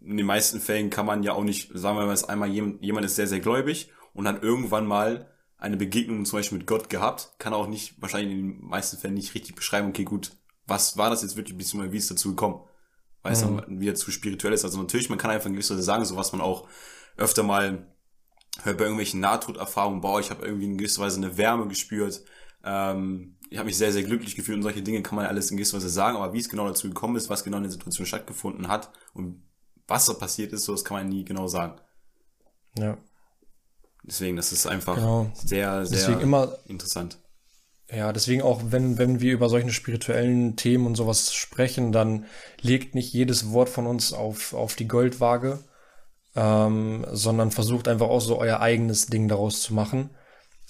in den meisten Fällen kann man ja auch nicht, sagen wir mal, dass einmal jemand, jemand ist sehr, sehr gläubig und hat irgendwann mal eine Begegnung zum Beispiel mit Gott gehabt, kann auch nicht, wahrscheinlich in den meisten Fällen nicht richtig beschreiben, okay, gut, was war das jetzt wirklich, beziehungsweise wie ist dazu gekommen? Weil es mhm. dann wieder zu spirituell ist. Also natürlich, man kann einfach in gewisser Weise sagen, so was man auch öfter mal hört bei irgendwelchen Nahtoderfahrungen, boah, ich habe irgendwie in gewisser Weise eine Wärme gespürt, ähm, ich habe mich sehr, sehr glücklich gefühlt und solche Dinge kann man alles in gewisser Weise sagen, aber wie es genau dazu gekommen ist, was genau in der Situation stattgefunden hat und was da passiert ist, so das kann man nie genau sagen. Ja. Deswegen, das ist einfach genau. sehr, sehr immer, interessant. Ja, deswegen auch, wenn, wenn wir über solche spirituellen Themen und sowas sprechen, dann legt nicht jedes Wort von uns auf, auf die Goldwaage, ähm, sondern versucht einfach auch so euer eigenes Ding daraus zu machen.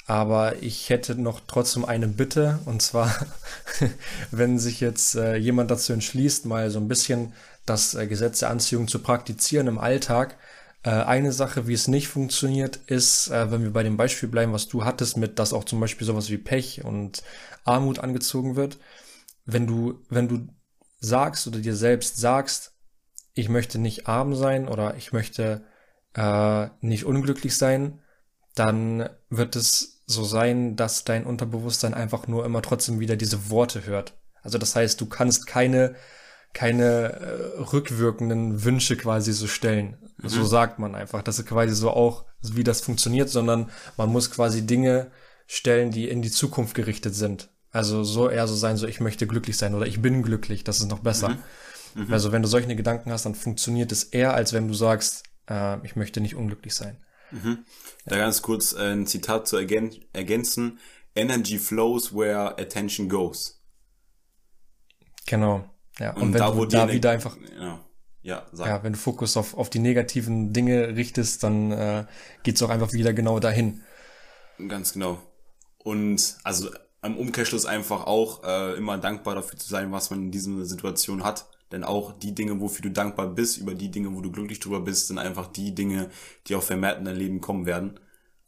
Aber ich hätte noch trotzdem eine Bitte, und zwar, wenn sich jetzt äh, jemand dazu entschließt, mal so ein bisschen das äh, Gesetz der Anziehung zu praktizieren im Alltag, eine Sache, wie es nicht funktioniert, ist, äh, wenn wir bei dem Beispiel bleiben, was du hattest, mit dass auch zum Beispiel sowas wie Pech und Armut angezogen wird. Wenn du, wenn du sagst oder dir selbst sagst, ich möchte nicht arm sein oder ich möchte äh, nicht unglücklich sein, dann wird es so sein, dass dein Unterbewusstsein einfach nur immer trotzdem wieder diese Worte hört. Also das heißt, du kannst keine keine äh, rückwirkenden Wünsche quasi so stellen. Mhm. So sagt man einfach. Das ist quasi so auch, wie das funktioniert, sondern man muss quasi Dinge stellen, die in die Zukunft gerichtet sind. Also so eher so sein, so ich möchte glücklich sein oder ich bin glücklich, das ist noch besser. Mhm. Mhm. Also wenn du solche Gedanken hast, dann funktioniert es eher, als wenn du sagst, äh, ich möchte nicht unglücklich sein. Mhm. Da ganz kurz äh, ein Zitat zu ergän ergänzen. Energy flows where attention goes. Genau. Ja, und, und wenn da, du da wieder einfach, ja, ja, sag. ja, wenn du Fokus auf, auf die negativen Dinge richtest, dann äh, geht's auch einfach wieder genau dahin. Ganz genau. Und also am Umkehrschluss einfach auch äh, immer dankbar dafür zu sein, was man in dieser Situation hat. Denn auch die Dinge, wofür du dankbar bist, über die Dinge, wo du glücklich drüber bist, sind einfach die Dinge, die auch vermehrt in dein Leben kommen werden.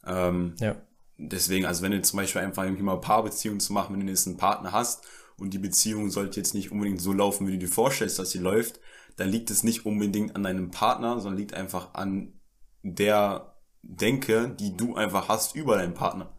Ähm, ja. Deswegen, also wenn du zum Beispiel einfach irgendwie mal Paarbeziehungen zu machen, wenn du jetzt einen Partner hast und die Beziehung sollte jetzt nicht unbedingt so laufen, wie du dir vorstellst, dass sie läuft, dann liegt es nicht unbedingt an deinem Partner, sondern liegt einfach an der Denke, die du einfach hast über deinen Partner.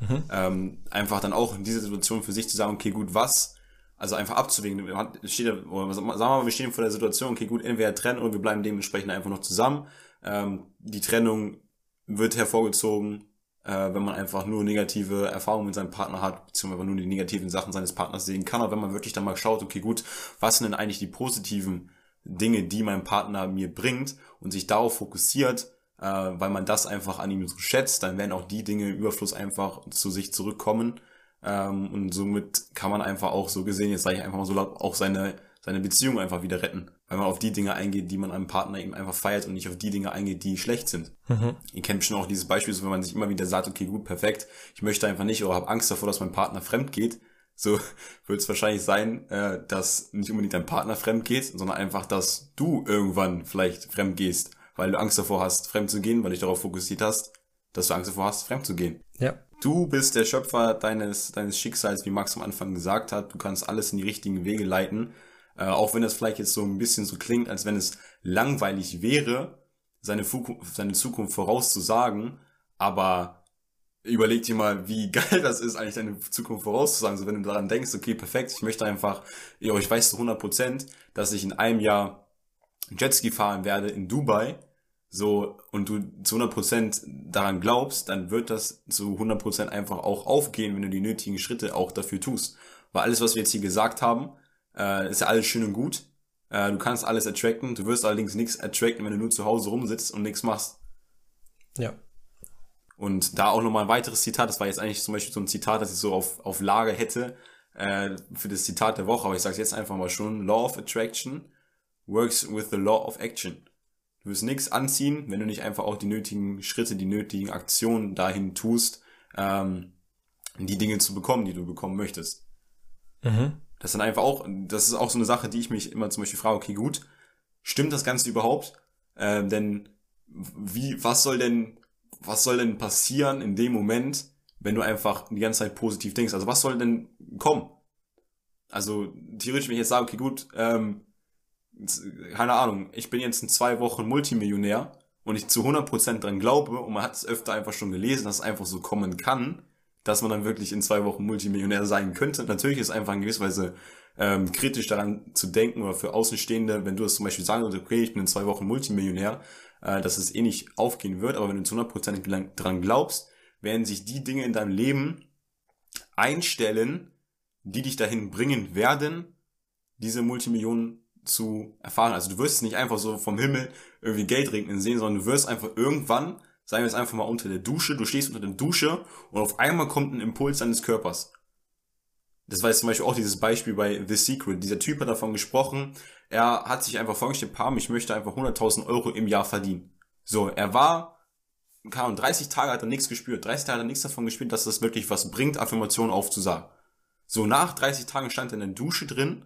Mhm. Ähm, einfach dann auch in dieser Situation für sich zu sagen, okay, gut, was, also einfach abzuwägen, steht, sagen wir mal, wir stehen vor der Situation, okay, gut, entweder trennen oder wir bleiben dementsprechend einfach noch zusammen. Ähm, die Trennung wird hervorgezogen, äh, wenn man einfach nur negative Erfahrungen mit seinem Partner hat, beziehungsweise nur die negativen Sachen seines Partners sehen kann. Aber wenn man wirklich dann mal schaut, okay, gut, was sind denn eigentlich die positiven Dinge, die mein Partner mir bringt und sich darauf fokussiert, äh, weil man das einfach an ihm so schätzt, dann werden auch die Dinge im Überfluss einfach zu sich zurückkommen. Ähm, und somit kann man einfach auch so gesehen, jetzt sage ich einfach mal so laut, auch seine, seine Beziehung einfach wieder retten. Weil man auf die Dinge eingeht, die man einem Partner eben einfach feiert und nicht auf die Dinge eingeht, die schlecht sind. Mhm. Ihr kennt schon auch dieses Beispiel, so wenn man sich immer wieder sagt, okay, gut, perfekt, ich möchte einfach nicht oder habe Angst davor, dass mein Partner fremd geht. So wird es wahrscheinlich sein, äh, dass nicht unbedingt dein Partner fremd geht, sondern einfach, dass du irgendwann vielleicht fremd gehst weil du Angst davor hast, fremd zu gehen, weil du dich darauf fokussiert hast, dass du Angst davor hast, fremd zu gehen. Ja. Du bist der Schöpfer deines, deines Schicksals, wie Max am Anfang gesagt hat. Du kannst alles in die richtigen Wege leiten. Äh, auch wenn das vielleicht jetzt so ein bisschen so klingt, als wenn es langweilig wäre, seine, seine Zukunft vorauszusagen. Aber überleg dir mal, wie geil das ist, eigentlich deine Zukunft vorauszusagen. So, wenn du daran denkst, okay, perfekt, ich möchte einfach, ja, ich weiß zu 100 Prozent, dass ich in einem Jahr Jetski fahren werde in Dubai, so, und du zu 100% daran glaubst, dann wird das zu 100% einfach auch aufgehen, wenn du die nötigen Schritte auch dafür tust. Weil alles, was wir jetzt hier gesagt haben, äh, ist ja alles schön und gut. Äh, du kannst alles attracten, du wirst allerdings nichts attracten, wenn du nur zu Hause rumsitzt und nichts machst. Ja. Und da auch nochmal ein weiteres Zitat, das war jetzt eigentlich zum Beispiel so ein Zitat, das ich so auf, auf Lager hätte, äh, für das Zitat der Woche, aber ich sage jetzt einfach mal schon, Law of Attraction works with the law of action. Du wirst nichts anziehen, wenn du nicht einfach auch die nötigen Schritte, die nötigen Aktionen dahin tust, ähm, die Dinge zu bekommen, die du bekommen möchtest. Mhm. Das ist dann einfach auch, das ist auch so eine Sache, die ich mich immer zum Beispiel frage, okay, gut, stimmt das Ganze überhaupt? Ähm, denn wie, was soll denn, was soll denn passieren in dem Moment, wenn du einfach die ganze Zeit positiv denkst? Also was soll denn kommen? Also theoretisch, wenn ich jetzt sage, okay, gut, ähm, keine Ahnung, ich bin jetzt in zwei Wochen Multimillionär und ich zu 100% dran glaube und man hat es öfter einfach schon gelesen, dass es einfach so kommen kann, dass man dann wirklich in zwei Wochen Multimillionär sein könnte. Natürlich ist einfach in gewisser Weise ähm, kritisch daran zu denken oder für Außenstehende, wenn du es zum Beispiel sagen würdest, okay, ich bin in zwei Wochen Multimillionär, äh, dass es eh nicht aufgehen wird, aber wenn du zu 100% dran glaubst, werden sich die Dinge in deinem Leben einstellen, die dich dahin bringen werden, diese Multimillionen zu erfahren. Also du wirst es nicht einfach so vom Himmel irgendwie Geld regnen sehen, sondern du wirst einfach irgendwann, sagen wir jetzt einfach mal unter der Dusche, du stehst unter der Dusche und auf einmal kommt ein Impuls deines Körpers. Das war jetzt zum Beispiel auch dieses Beispiel bei The Secret. Dieser Typ hat davon gesprochen, er hat sich einfach vorgestellt, Pam, ich möchte einfach 100.000 Euro im Jahr verdienen. So, er war, keine Ahnung, 30 Tage hat er nichts gespürt. 30 Tage hat er nichts davon gespürt, dass das wirklich was bringt, Affirmationen aufzusagen. So, nach 30 Tagen stand er in der Dusche drin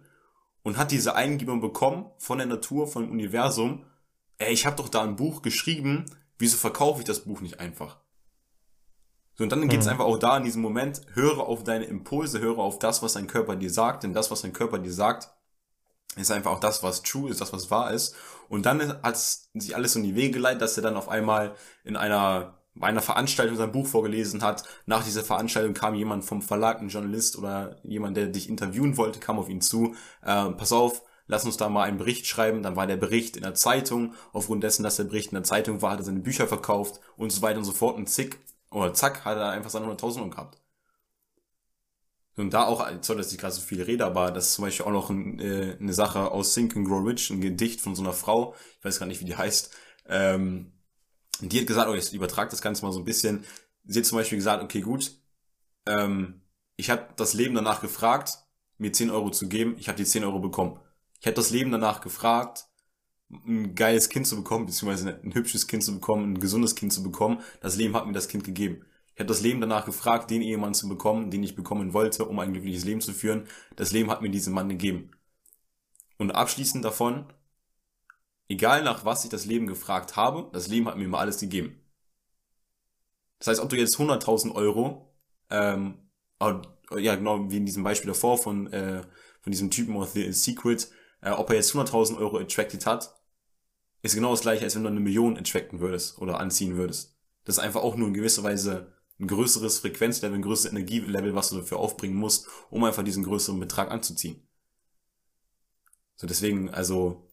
und hat diese Eingebung bekommen von der Natur, von dem Universum, ey, ich habe doch da ein Buch geschrieben, wieso verkaufe ich das Buch nicht einfach? So, und dann geht es mhm. einfach auch da in diesem Moment, höre auf deine Impulse, höre auf das, was dein Körper dir sagt, denn das, was dein Körper dir sagt, ist einfach auch das, was true ist, das, was wahr ist. Und dann hat sich alles so in die Wege geleitet, dass er dann auf einmal in einer bei einer Veranstaltung sein Buch vorgelesen hat. Nach dieser Veranstaltung kam jemand vom Verlag, ein Journalist oder jemand, der dich interviewen wollte, kam auf ihn zu. Äh, pass auf, lass uns da mal einen Bericht schreiben. Dann war der Bericht in der Zeitung. Aufgrund dessen, dass der Bericht in der Zeitung war, hat er seine Bücher verkauft und so weiter und so fort. Und zick, oder zack, hat er einfach seine 100.000 Euro gehabt. Und da auch, sorry, dass ich gerade so viel rede, aber das ist zum Beispiel auch noch ein, äh, eine Sache aus Think and Grow Rich, ein Gedicht von so einer Frau, ich weiß gar nicht, wie die heißt, ähm, die hat gesagt, oh, ich übertrage das Ganze mal so ein bisschen. Sie hat zum Beispiel gesagt, okay, gut, ähm, ich habe das Leben danach gefragt, mir 10 Euro zu geben, ich habe die 10 Euro bekommen. Ich habe das Leben danach gefragt, ein geiles Kind zu bekommen, beziehungsweise ein hübsches Kind zu bekommen, ein gesundes Kind zu bekommen. Das Leben hat mir das Kind gegeben. Ich habe das Leben danach gefragt, den Ehemann zu bekommen, den ich bekommen wollte, um ein glückliches Leben zu führen. Das Leben hat mir diesen Mann gegeben. Und abschließend davon Egal nach was ich das Leben gefragt habe, das Leben hat mir immer alles gegeben. Das heißt, ob du jetzt 100.000 Euro, ähm, ja genau wie in diesem Beispiel davor von, äh, von diesem Typen aus The Secret, äh, ob er jetzt 100.000 Euro attracted hat, ist genau das gleiche, als wenn du eine Million attracten würdest oder anziehen würdest. Das ist einfach auch nur in gewisser Weise ein größeres Frequenzlevel, ein größeres Energielevel, was du dafür aufbringen musst, um einfach diesen größeren Betrag anzuziehen. So deswegen, also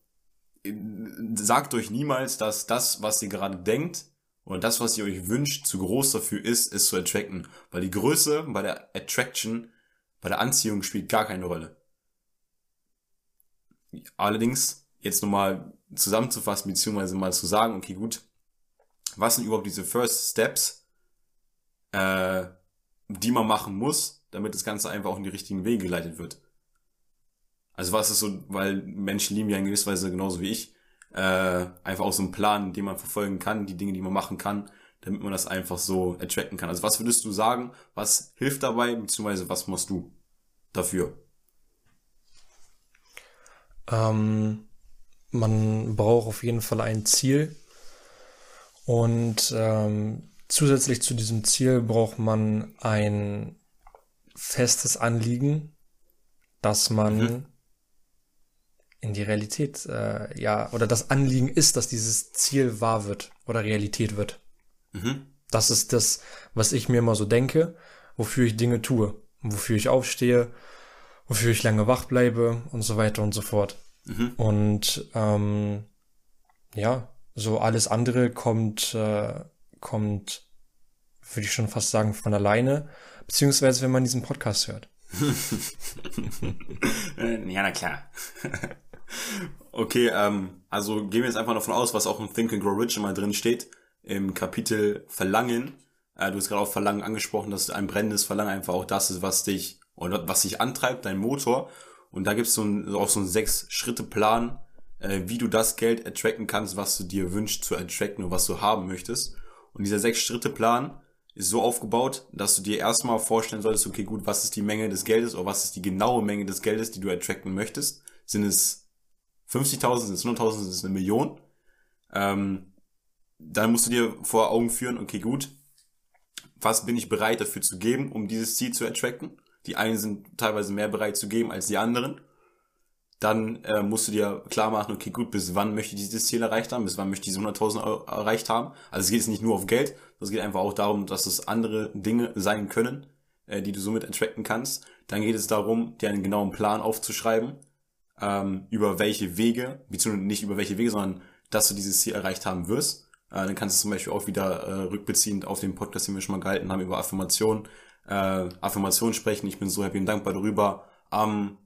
sagt euch niemals, dass das, was ihr gerade denkt und das, was ihr euch wünscht, zu groß dafür ist, es zu attracten. Weil die Größe bei der Attraction, bei der Anziehung spielt gar keine Rolle. Allerdings, jetzt nochmal zusammenzufassen, beziehungsweise mal zu sagen, okay, gut, was sind überhaupt diese First Steps, äh, die man machen muss, damit das Ganze einfach auch in die richtigen Wege geleitet wird. Also was ist so, weil Menschen lieben ja in gewisser Weise genauso wie ich, äh, einfach auch so einen Plan, den man verfolgen kann, die Dinge, die man machen kann, damit man das einfach so attracten kann. Also was würdest du sagen, was hilft dabei, beziehungsweise was machst du dafür? Ähm, man braucht auf jeden Fall ein Ziel und ähm, zusätzlich zu diesem Ziel braucht man ein festes Anliegen, dass man mhm in die Realität, äh, ja, oder das Anliegen ist, dass dieses Ziel wahr wird oder Realität wird. Mhm. Das ist das, was ich mir immer so denke, wofür ich Dinge tue, wofür ich aufstehe, wofür ich lange wach bleibe und so weiter und so fort. Mhm. Und ähm, ja, so alles andere kommt, äh, kommt, würde ich schon fast sagen, von alleine, beziehungsweise wenn man diesen Podcast hört. ja, na klar. Okay, ähm, also gehen wir jetzt einfach davon aus, was auch im Think and Grow Rich immer drin steht, im Kapitel Verlangen. Äh, du hast gerade auch Verlangen angesprochen, dass ein brennendes Verlangen einfach auch das ist, was dich oder was dich antreibt, dein Motor. Und da gibt es so ein, auch so einen Sechs-Schritte-Plan, äh, wie du das Geld attracten kannst, was du dir wünschst zu attracten und was du haben möchtest. Und dieser Sechs-Schritte-Plan ist so aufgebaut, dass du dir erstmal vorstellen solltest, okay, gut, was ist die Menge des Geldes oder was ist die genaue Menge des Geldes, die du attracten möchtest? Sind es 50.000, sind es 100.000, sind es eine Million. Ähm, dann musst du dir vor Augen führen, okay, gut, was bin ich bereit dafür zu geben, um dieses Ziel zu attracten? Die einen sind teilweise mehr bereit zu geben als die anderen. Dann äh, musst du dir klar machen, okay, gut, bis wann möchte ich dieses Ziel erreicht haben, bis wann möchte ich diese 100.000 Euro erreicht haben. Also es geht jetzt nicht nur auf Geld, es geht einfach auch darum, dass es andere Dinge sein können, äh, die du somit attracten kannst. Dann geht es darum, dir einen genauen Plan aufzuschreiben, ähm, über welche Wege, beziehungsweise nicht über welche Wege, sondern dass du dieses Ziel erreicht haben wirst. Äh, dann kannst du zum Beispiel auch wieder äh, rückbeziehend auf den Podcast, den wir schon mal gehalten haben, über Affirmation, äh, Affirmation sprechen. Ich bin so happy und dankbar darüber, am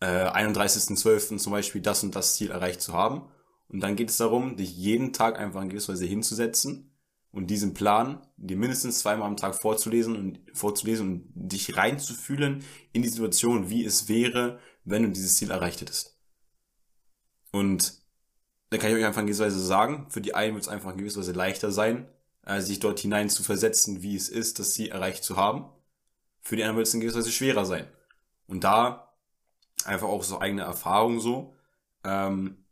äh, 31.12. zum Beispiel das und das Ziel erreicht zu haben. Und dann geht es darum, dich jeden Tag einfach in gewisser Weise hinzusetzen und diesen Plan dir mindestens zweimal am Tag vorzulesen und vorzulesen und dich reinzufühlen in die Situation, wie es wäre, wenn du dieses Ziel erreicht hättest. Und da kann ich euch einfach in gewisser Weise sagen, für die einen wird es einfach in gewisser Weise leichter sein, äh, sich dort hinein zu versetzen, wie es ist, das Ziel erreicht zu haben. Für die anderen wird es in gewisser Weise schwerer sein. Und da einfach auch so eigene Erfahrung so, ähm,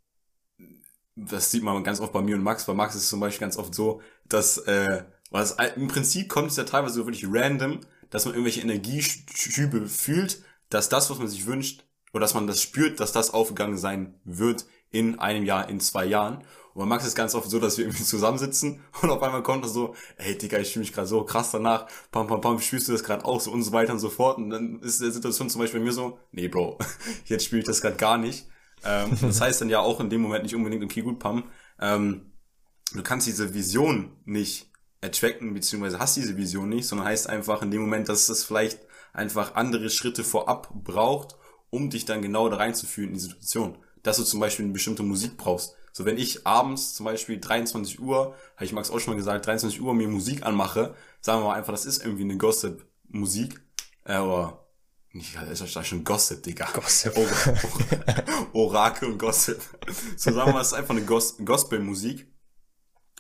das sieht man ganz oft bei mir und Max. Bei Max ist es zum Beispiel ganz oft so, dass, äh, was im Prinzip kommt es ja teilweise so wirklich random, dass man irgendwelche Energieschübe fühlt, dass das, was man sich wünscht, oder dass man das spürt, dass das aufgegangen sein wird in einem Jahr, in zwei Jahren. Und bei Max ist ganz oft so, dass wir irgendwie zusammensitzen und auf einmal kommt er so, ey Digga, ich fühle mich gerade so krass danach, pam, pam, pam, spürst du das gerade auch so und so weiter und so fort. Und dann ist der Situation zum Beispiel bei mir so, nee Bro, jetzt spüre ich das gerade gar nicht. Ähm, das heißt dann ja auch in dem Moment nicht unbedingt, okay, gut, Pam, ähm, du kannst diese Vision nicht attracten, beziehungsweise hast diese Vision nicht, sondern heißt einfach in dem Moment, dass es vielleicht einfach andere Schritte vorab braucht, um dich dann genau da reinzufühlen in die Situation. Dass du zum Beispiel eine bestimmte Musik brauchst. So, wenn ich abends zum Beispiel 23 Uhr, habe ich Max auch schon mal gesagt, 23 Uhr mir Musik anmache, sagen wir mal einfach, das ist irgendwie eine Gossip-Musik, äh, oder, nicht, das ist schon Gossip, Digga. Gossip. Or Orakel und Gossip. So, sagen wir mal, es ist einfach eine Gos Gospel-Musik.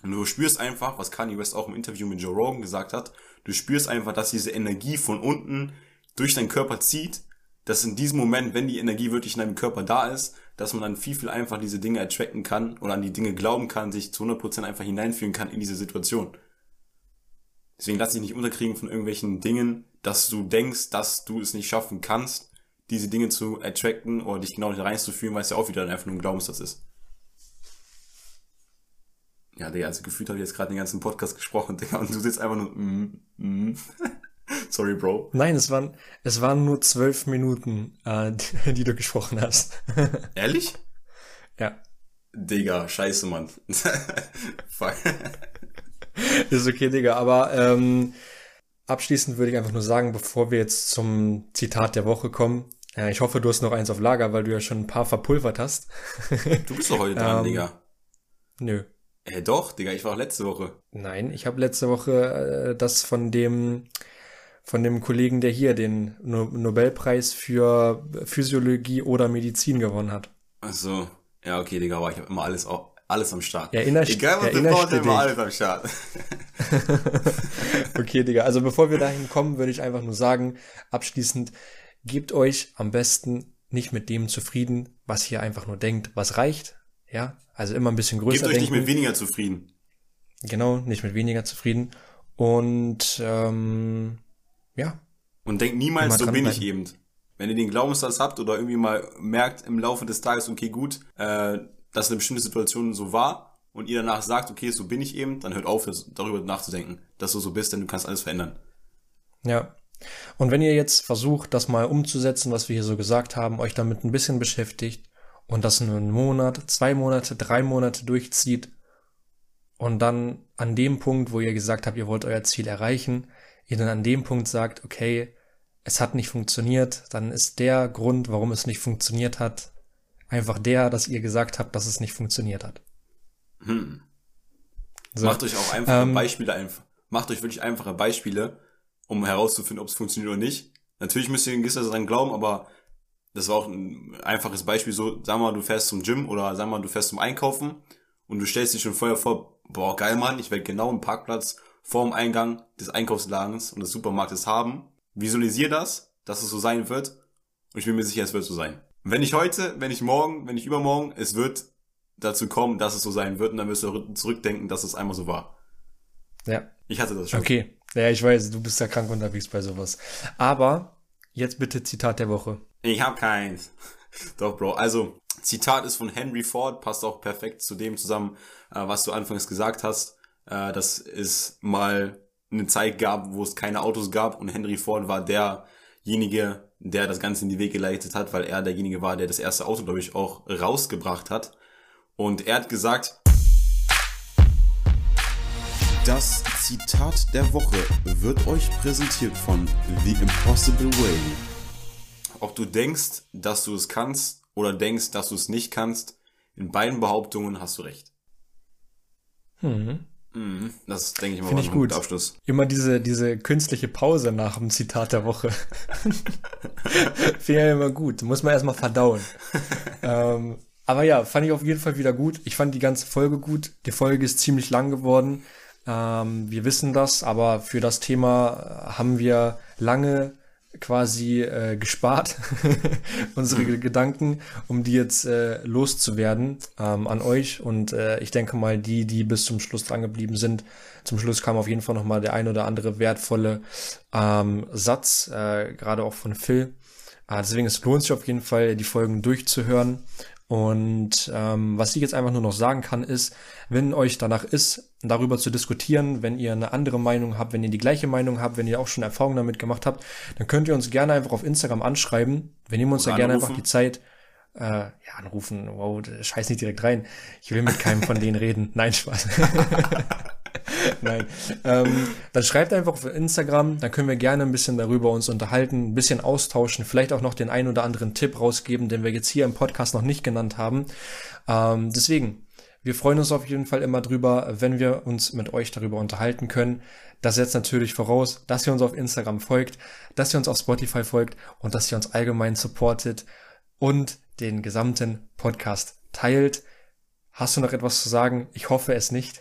Und du spürst einfach, was Kanye West auch im Interview mit Joe Rogan gesagt hat, du spürst einfach, dass diese Energie von unten durch deinen Körper zieht dass in diesem Moment, wenn die Energie wirklich in deinem Körper da ist, dass man dann viel, viel einfach diese Dinge attracken kann oder an die Dinge glauben kann, sich zu 100% einfach hineinfühlen kann in diese Situation. Deswegen lass dich nicht unterkriegen von irgendwelchen Dingen, dass du denkst, dass du es nicht schaffen kannst, diese Dinge zu attracten oder dich genau reinzufühlen, weil es ja auch wieder einfach nur ein Glaubenssatz ist. Ja, Digga, also gefühlt habe ich jetzt gerade den ganzen Podcast gesprochen, Digga, und du sitzt einfach nur, mm, mm. Sorry, Bro. Nein, es waren, es waren nur zwölf Minuten, äh, die, die du gesprochen hast. Ehrlich? Ja. Digga, scheiße, Mann. Fuck. ist okay, Digga. Aber ähm, abschließend würde ich einfach nur sagen, bevor wir jetzt zum Zitat der Woche kommen, äh, ich hoffe, du hast noch eins auf Lager, weil du ja schon ein paar verpulvert hast. du bist doch heute dran, ähm, Digga. Nö. Äh, doch, Digga, ich war auch letzte Woche. Nein, ich habe letzte Woche äh, das von dem von dem Kollegen, der hier den no Nobelpreis für Physiologie oder Medizin gewonnen hat. Ach so. Ja, okay, Digga, aber ich habe immer alles auch alles am Start. Erinnerst, Egal was du brauchst, immer alles am Start. okay, Digga, also bevor wir dahin kommen, würde ich einfach nur sagen, abschließend, gebt euch am besten nicht mit dem zufrieden, was ihr einfach nur denkt, was reicht. Ja, also immer ein bisschen größer Gebt euch denken. nicht mit weniger zufrieden. Genau, nicht mit weniger zufrieden. Und ähm, ja. Und denkt niemals, so bin ich eben. Wenn ihr den Glaubenssatz habt oder irgendwie mal merkt im Laufe des Tages, okay, gut, äh, dass eine bestimmte Situation so war und ihr danach sagt, okay, so bin ich eben, dann hört auf, darüber nachzudenken, dass du so bist, denn du kannst alles verändern. Ja. Und wenn ihr jetzt versucht, das mal umzusetzen, was wir hier so gesagt haben, euch damit ein bisschen beschäftigt und das nur einen Monat, zwei Monate, drei Monate durchzieht und dann an dem Punkt, wo ihr gesagt habt, ihr wollt euer Ziel erreichen, ihr dann an dem Punkt sagt, okay, es hat nicht funktioniert, dann ist der Grund, warum es nicht funktioniert hat, einfach der, dass ihr gesagt habt, dass es nicht funktioniert hat. Hm. So. Macht euch auch einfache ähm, Beispiele einfach. Macht euch wirklich einfache Beispiele, um herauszufinden, ob es funktioniert oder nicht. Natürlich müsst ihr in gewisser dran glauben, aber das war auch ein einfaches Beispiel. So, sag mal, du fährst zum Gym oder sag mal, du fährst zum Einkaufen und du stellst dich schon vorher vor, boah, geil, Mann, ich werde genau einen Parkplatz vorm Eingang des Einkaufsladens und des Supermarktes haben. Visualisiere das, dass es so sein wird. Und ich bin mir sicher, es wird so sein. Wenn ich heute, wenn ich morgen, wenn ich übermorgen, es wird dazu kommen, dass es so sein wird und dann wirst du zurückdenken, dass es einmal so war. Ja. Ich hatte das schon. Okay. Ja, ich weiß, du bist ja krank unterwegs bei sowas. Aber jetzt bitte Zitat der Woche. Ich hab keins. Doch, Bro. Also, Zitat ist von Henry Ford, passt auch perfekt zu dem zusammen, äh, was du anfangs gesagt hast äh, dass es mal eine Zeit gab, wo es keine Autos gab und Henry Ford war derjenige, der das Ganze in die Wege geleitet hat, weil er derjenige war, der das erste Auto, glaube ich, auch rausgebracht hat. Und er hat gesagt, das Zitat der Woche wird euch präsentiert von The Impossible Way. Ob du denkst, dass du es kannst oder denkst, dass du es nicht kannst, in beiden Behauptungen hast du recht. Hm. Mhm. Das denke ich mal Finde ich gut. Abschluss. Immer diese, diese künstliche Pause nach dem Zitat der Woche. Finde ich ja immer gut. Muss man erstmal verdauen. ähm, aber ja, fand ich auf jeden Fall wieder gut. Ich fand die ganze Folge gut. Die Folge ist ziemlich lang geworden. Ähm, wir wissen das, aber für das Thema haben wir lange quasi äh, gespart, unsere mhm. Gedanken, um die jetzt äh, loszuwerden ähm, an euch. Und äh, ich denke mal, die, die bis zum Schluss dran geblieben sind, zum Schluss kam auf jeden Fall nochmal der ein oder andere wertvolle ähm, Satz, äh, gerade auch von Phil. Äh, deswegen es lohnt sich auf jeden Fall, die Folgen durchzuhören. Und ähm, was ich jetzt einfach nur noch sagen kann, ist, wenn euch danach ist, darüber zu diskutieren, wenn ihr eine andere Meinung habt, wenn ihr die gleiche Meinung habt, wenn ihr auch schon Erfahrungen damit gemacht habt, dann könnt ihr uns gerne einfach auf Instagram anschreiben. Wir nehmen uns Oder da gerne anrufen. einfach die Zeit. Äh, ja, anrufen, wow, scheiß nicht direkt rein. Ich will mit keinem von denen reden. Nein, Spaß. Nein. Ähm, dann schreibt einfach auf Instagram, dann können wir gerne ein bisschen darüber uns unterhalten, ein bisschen austauschen, vielleicht auch noch den ein oder anderen Tipp rausgeben, den wir jetzt hier im Podcast noch nicht genannt haben. Ähm, deswegen, wir freuen uns auf jeden Fall immer drüber, wenn wir uns mit euch darüber unterhalten können. Das setzt natürlich voraus, dass ihr uns auf Instagram folgt, dass ihr uns auf Spotify folgt und dass ihr uns allgemein supportet und den gesamten Podcast teilt. Hast du noch etwas zu sagen? Ich hoffe es nicht.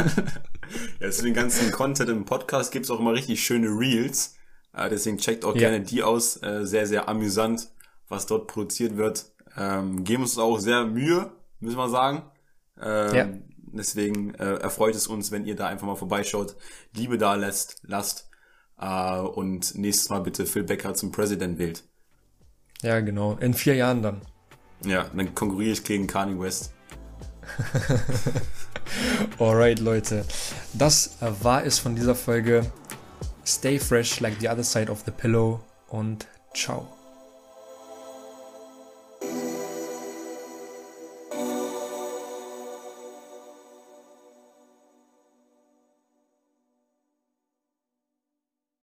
ja, zu den ganzen Content im Podcast gibt's auch immer richtig schöne Reels. Äh, deswegen checkt auch ja. gerne die aus. Äh, sehr, sehr amüsant, was dort produziert wird. Ähm, geben uns auch sehr Mühe, müssen wir sagen. Ähm, ja. Deswegen äh, erfreut es uns, wenn ihr da einfach mal vorbeischaut, Liebe da lässt, lasst und nächstes Mal bitte Phil Becker zum President wählt. Ja, genau. In vier Jahren dann. Ja, dann konkurriere ich gegen Kanye West. Alright, Leute. Das war es von dieser Folge. Stay fresh like the other side of the pillow und ciao.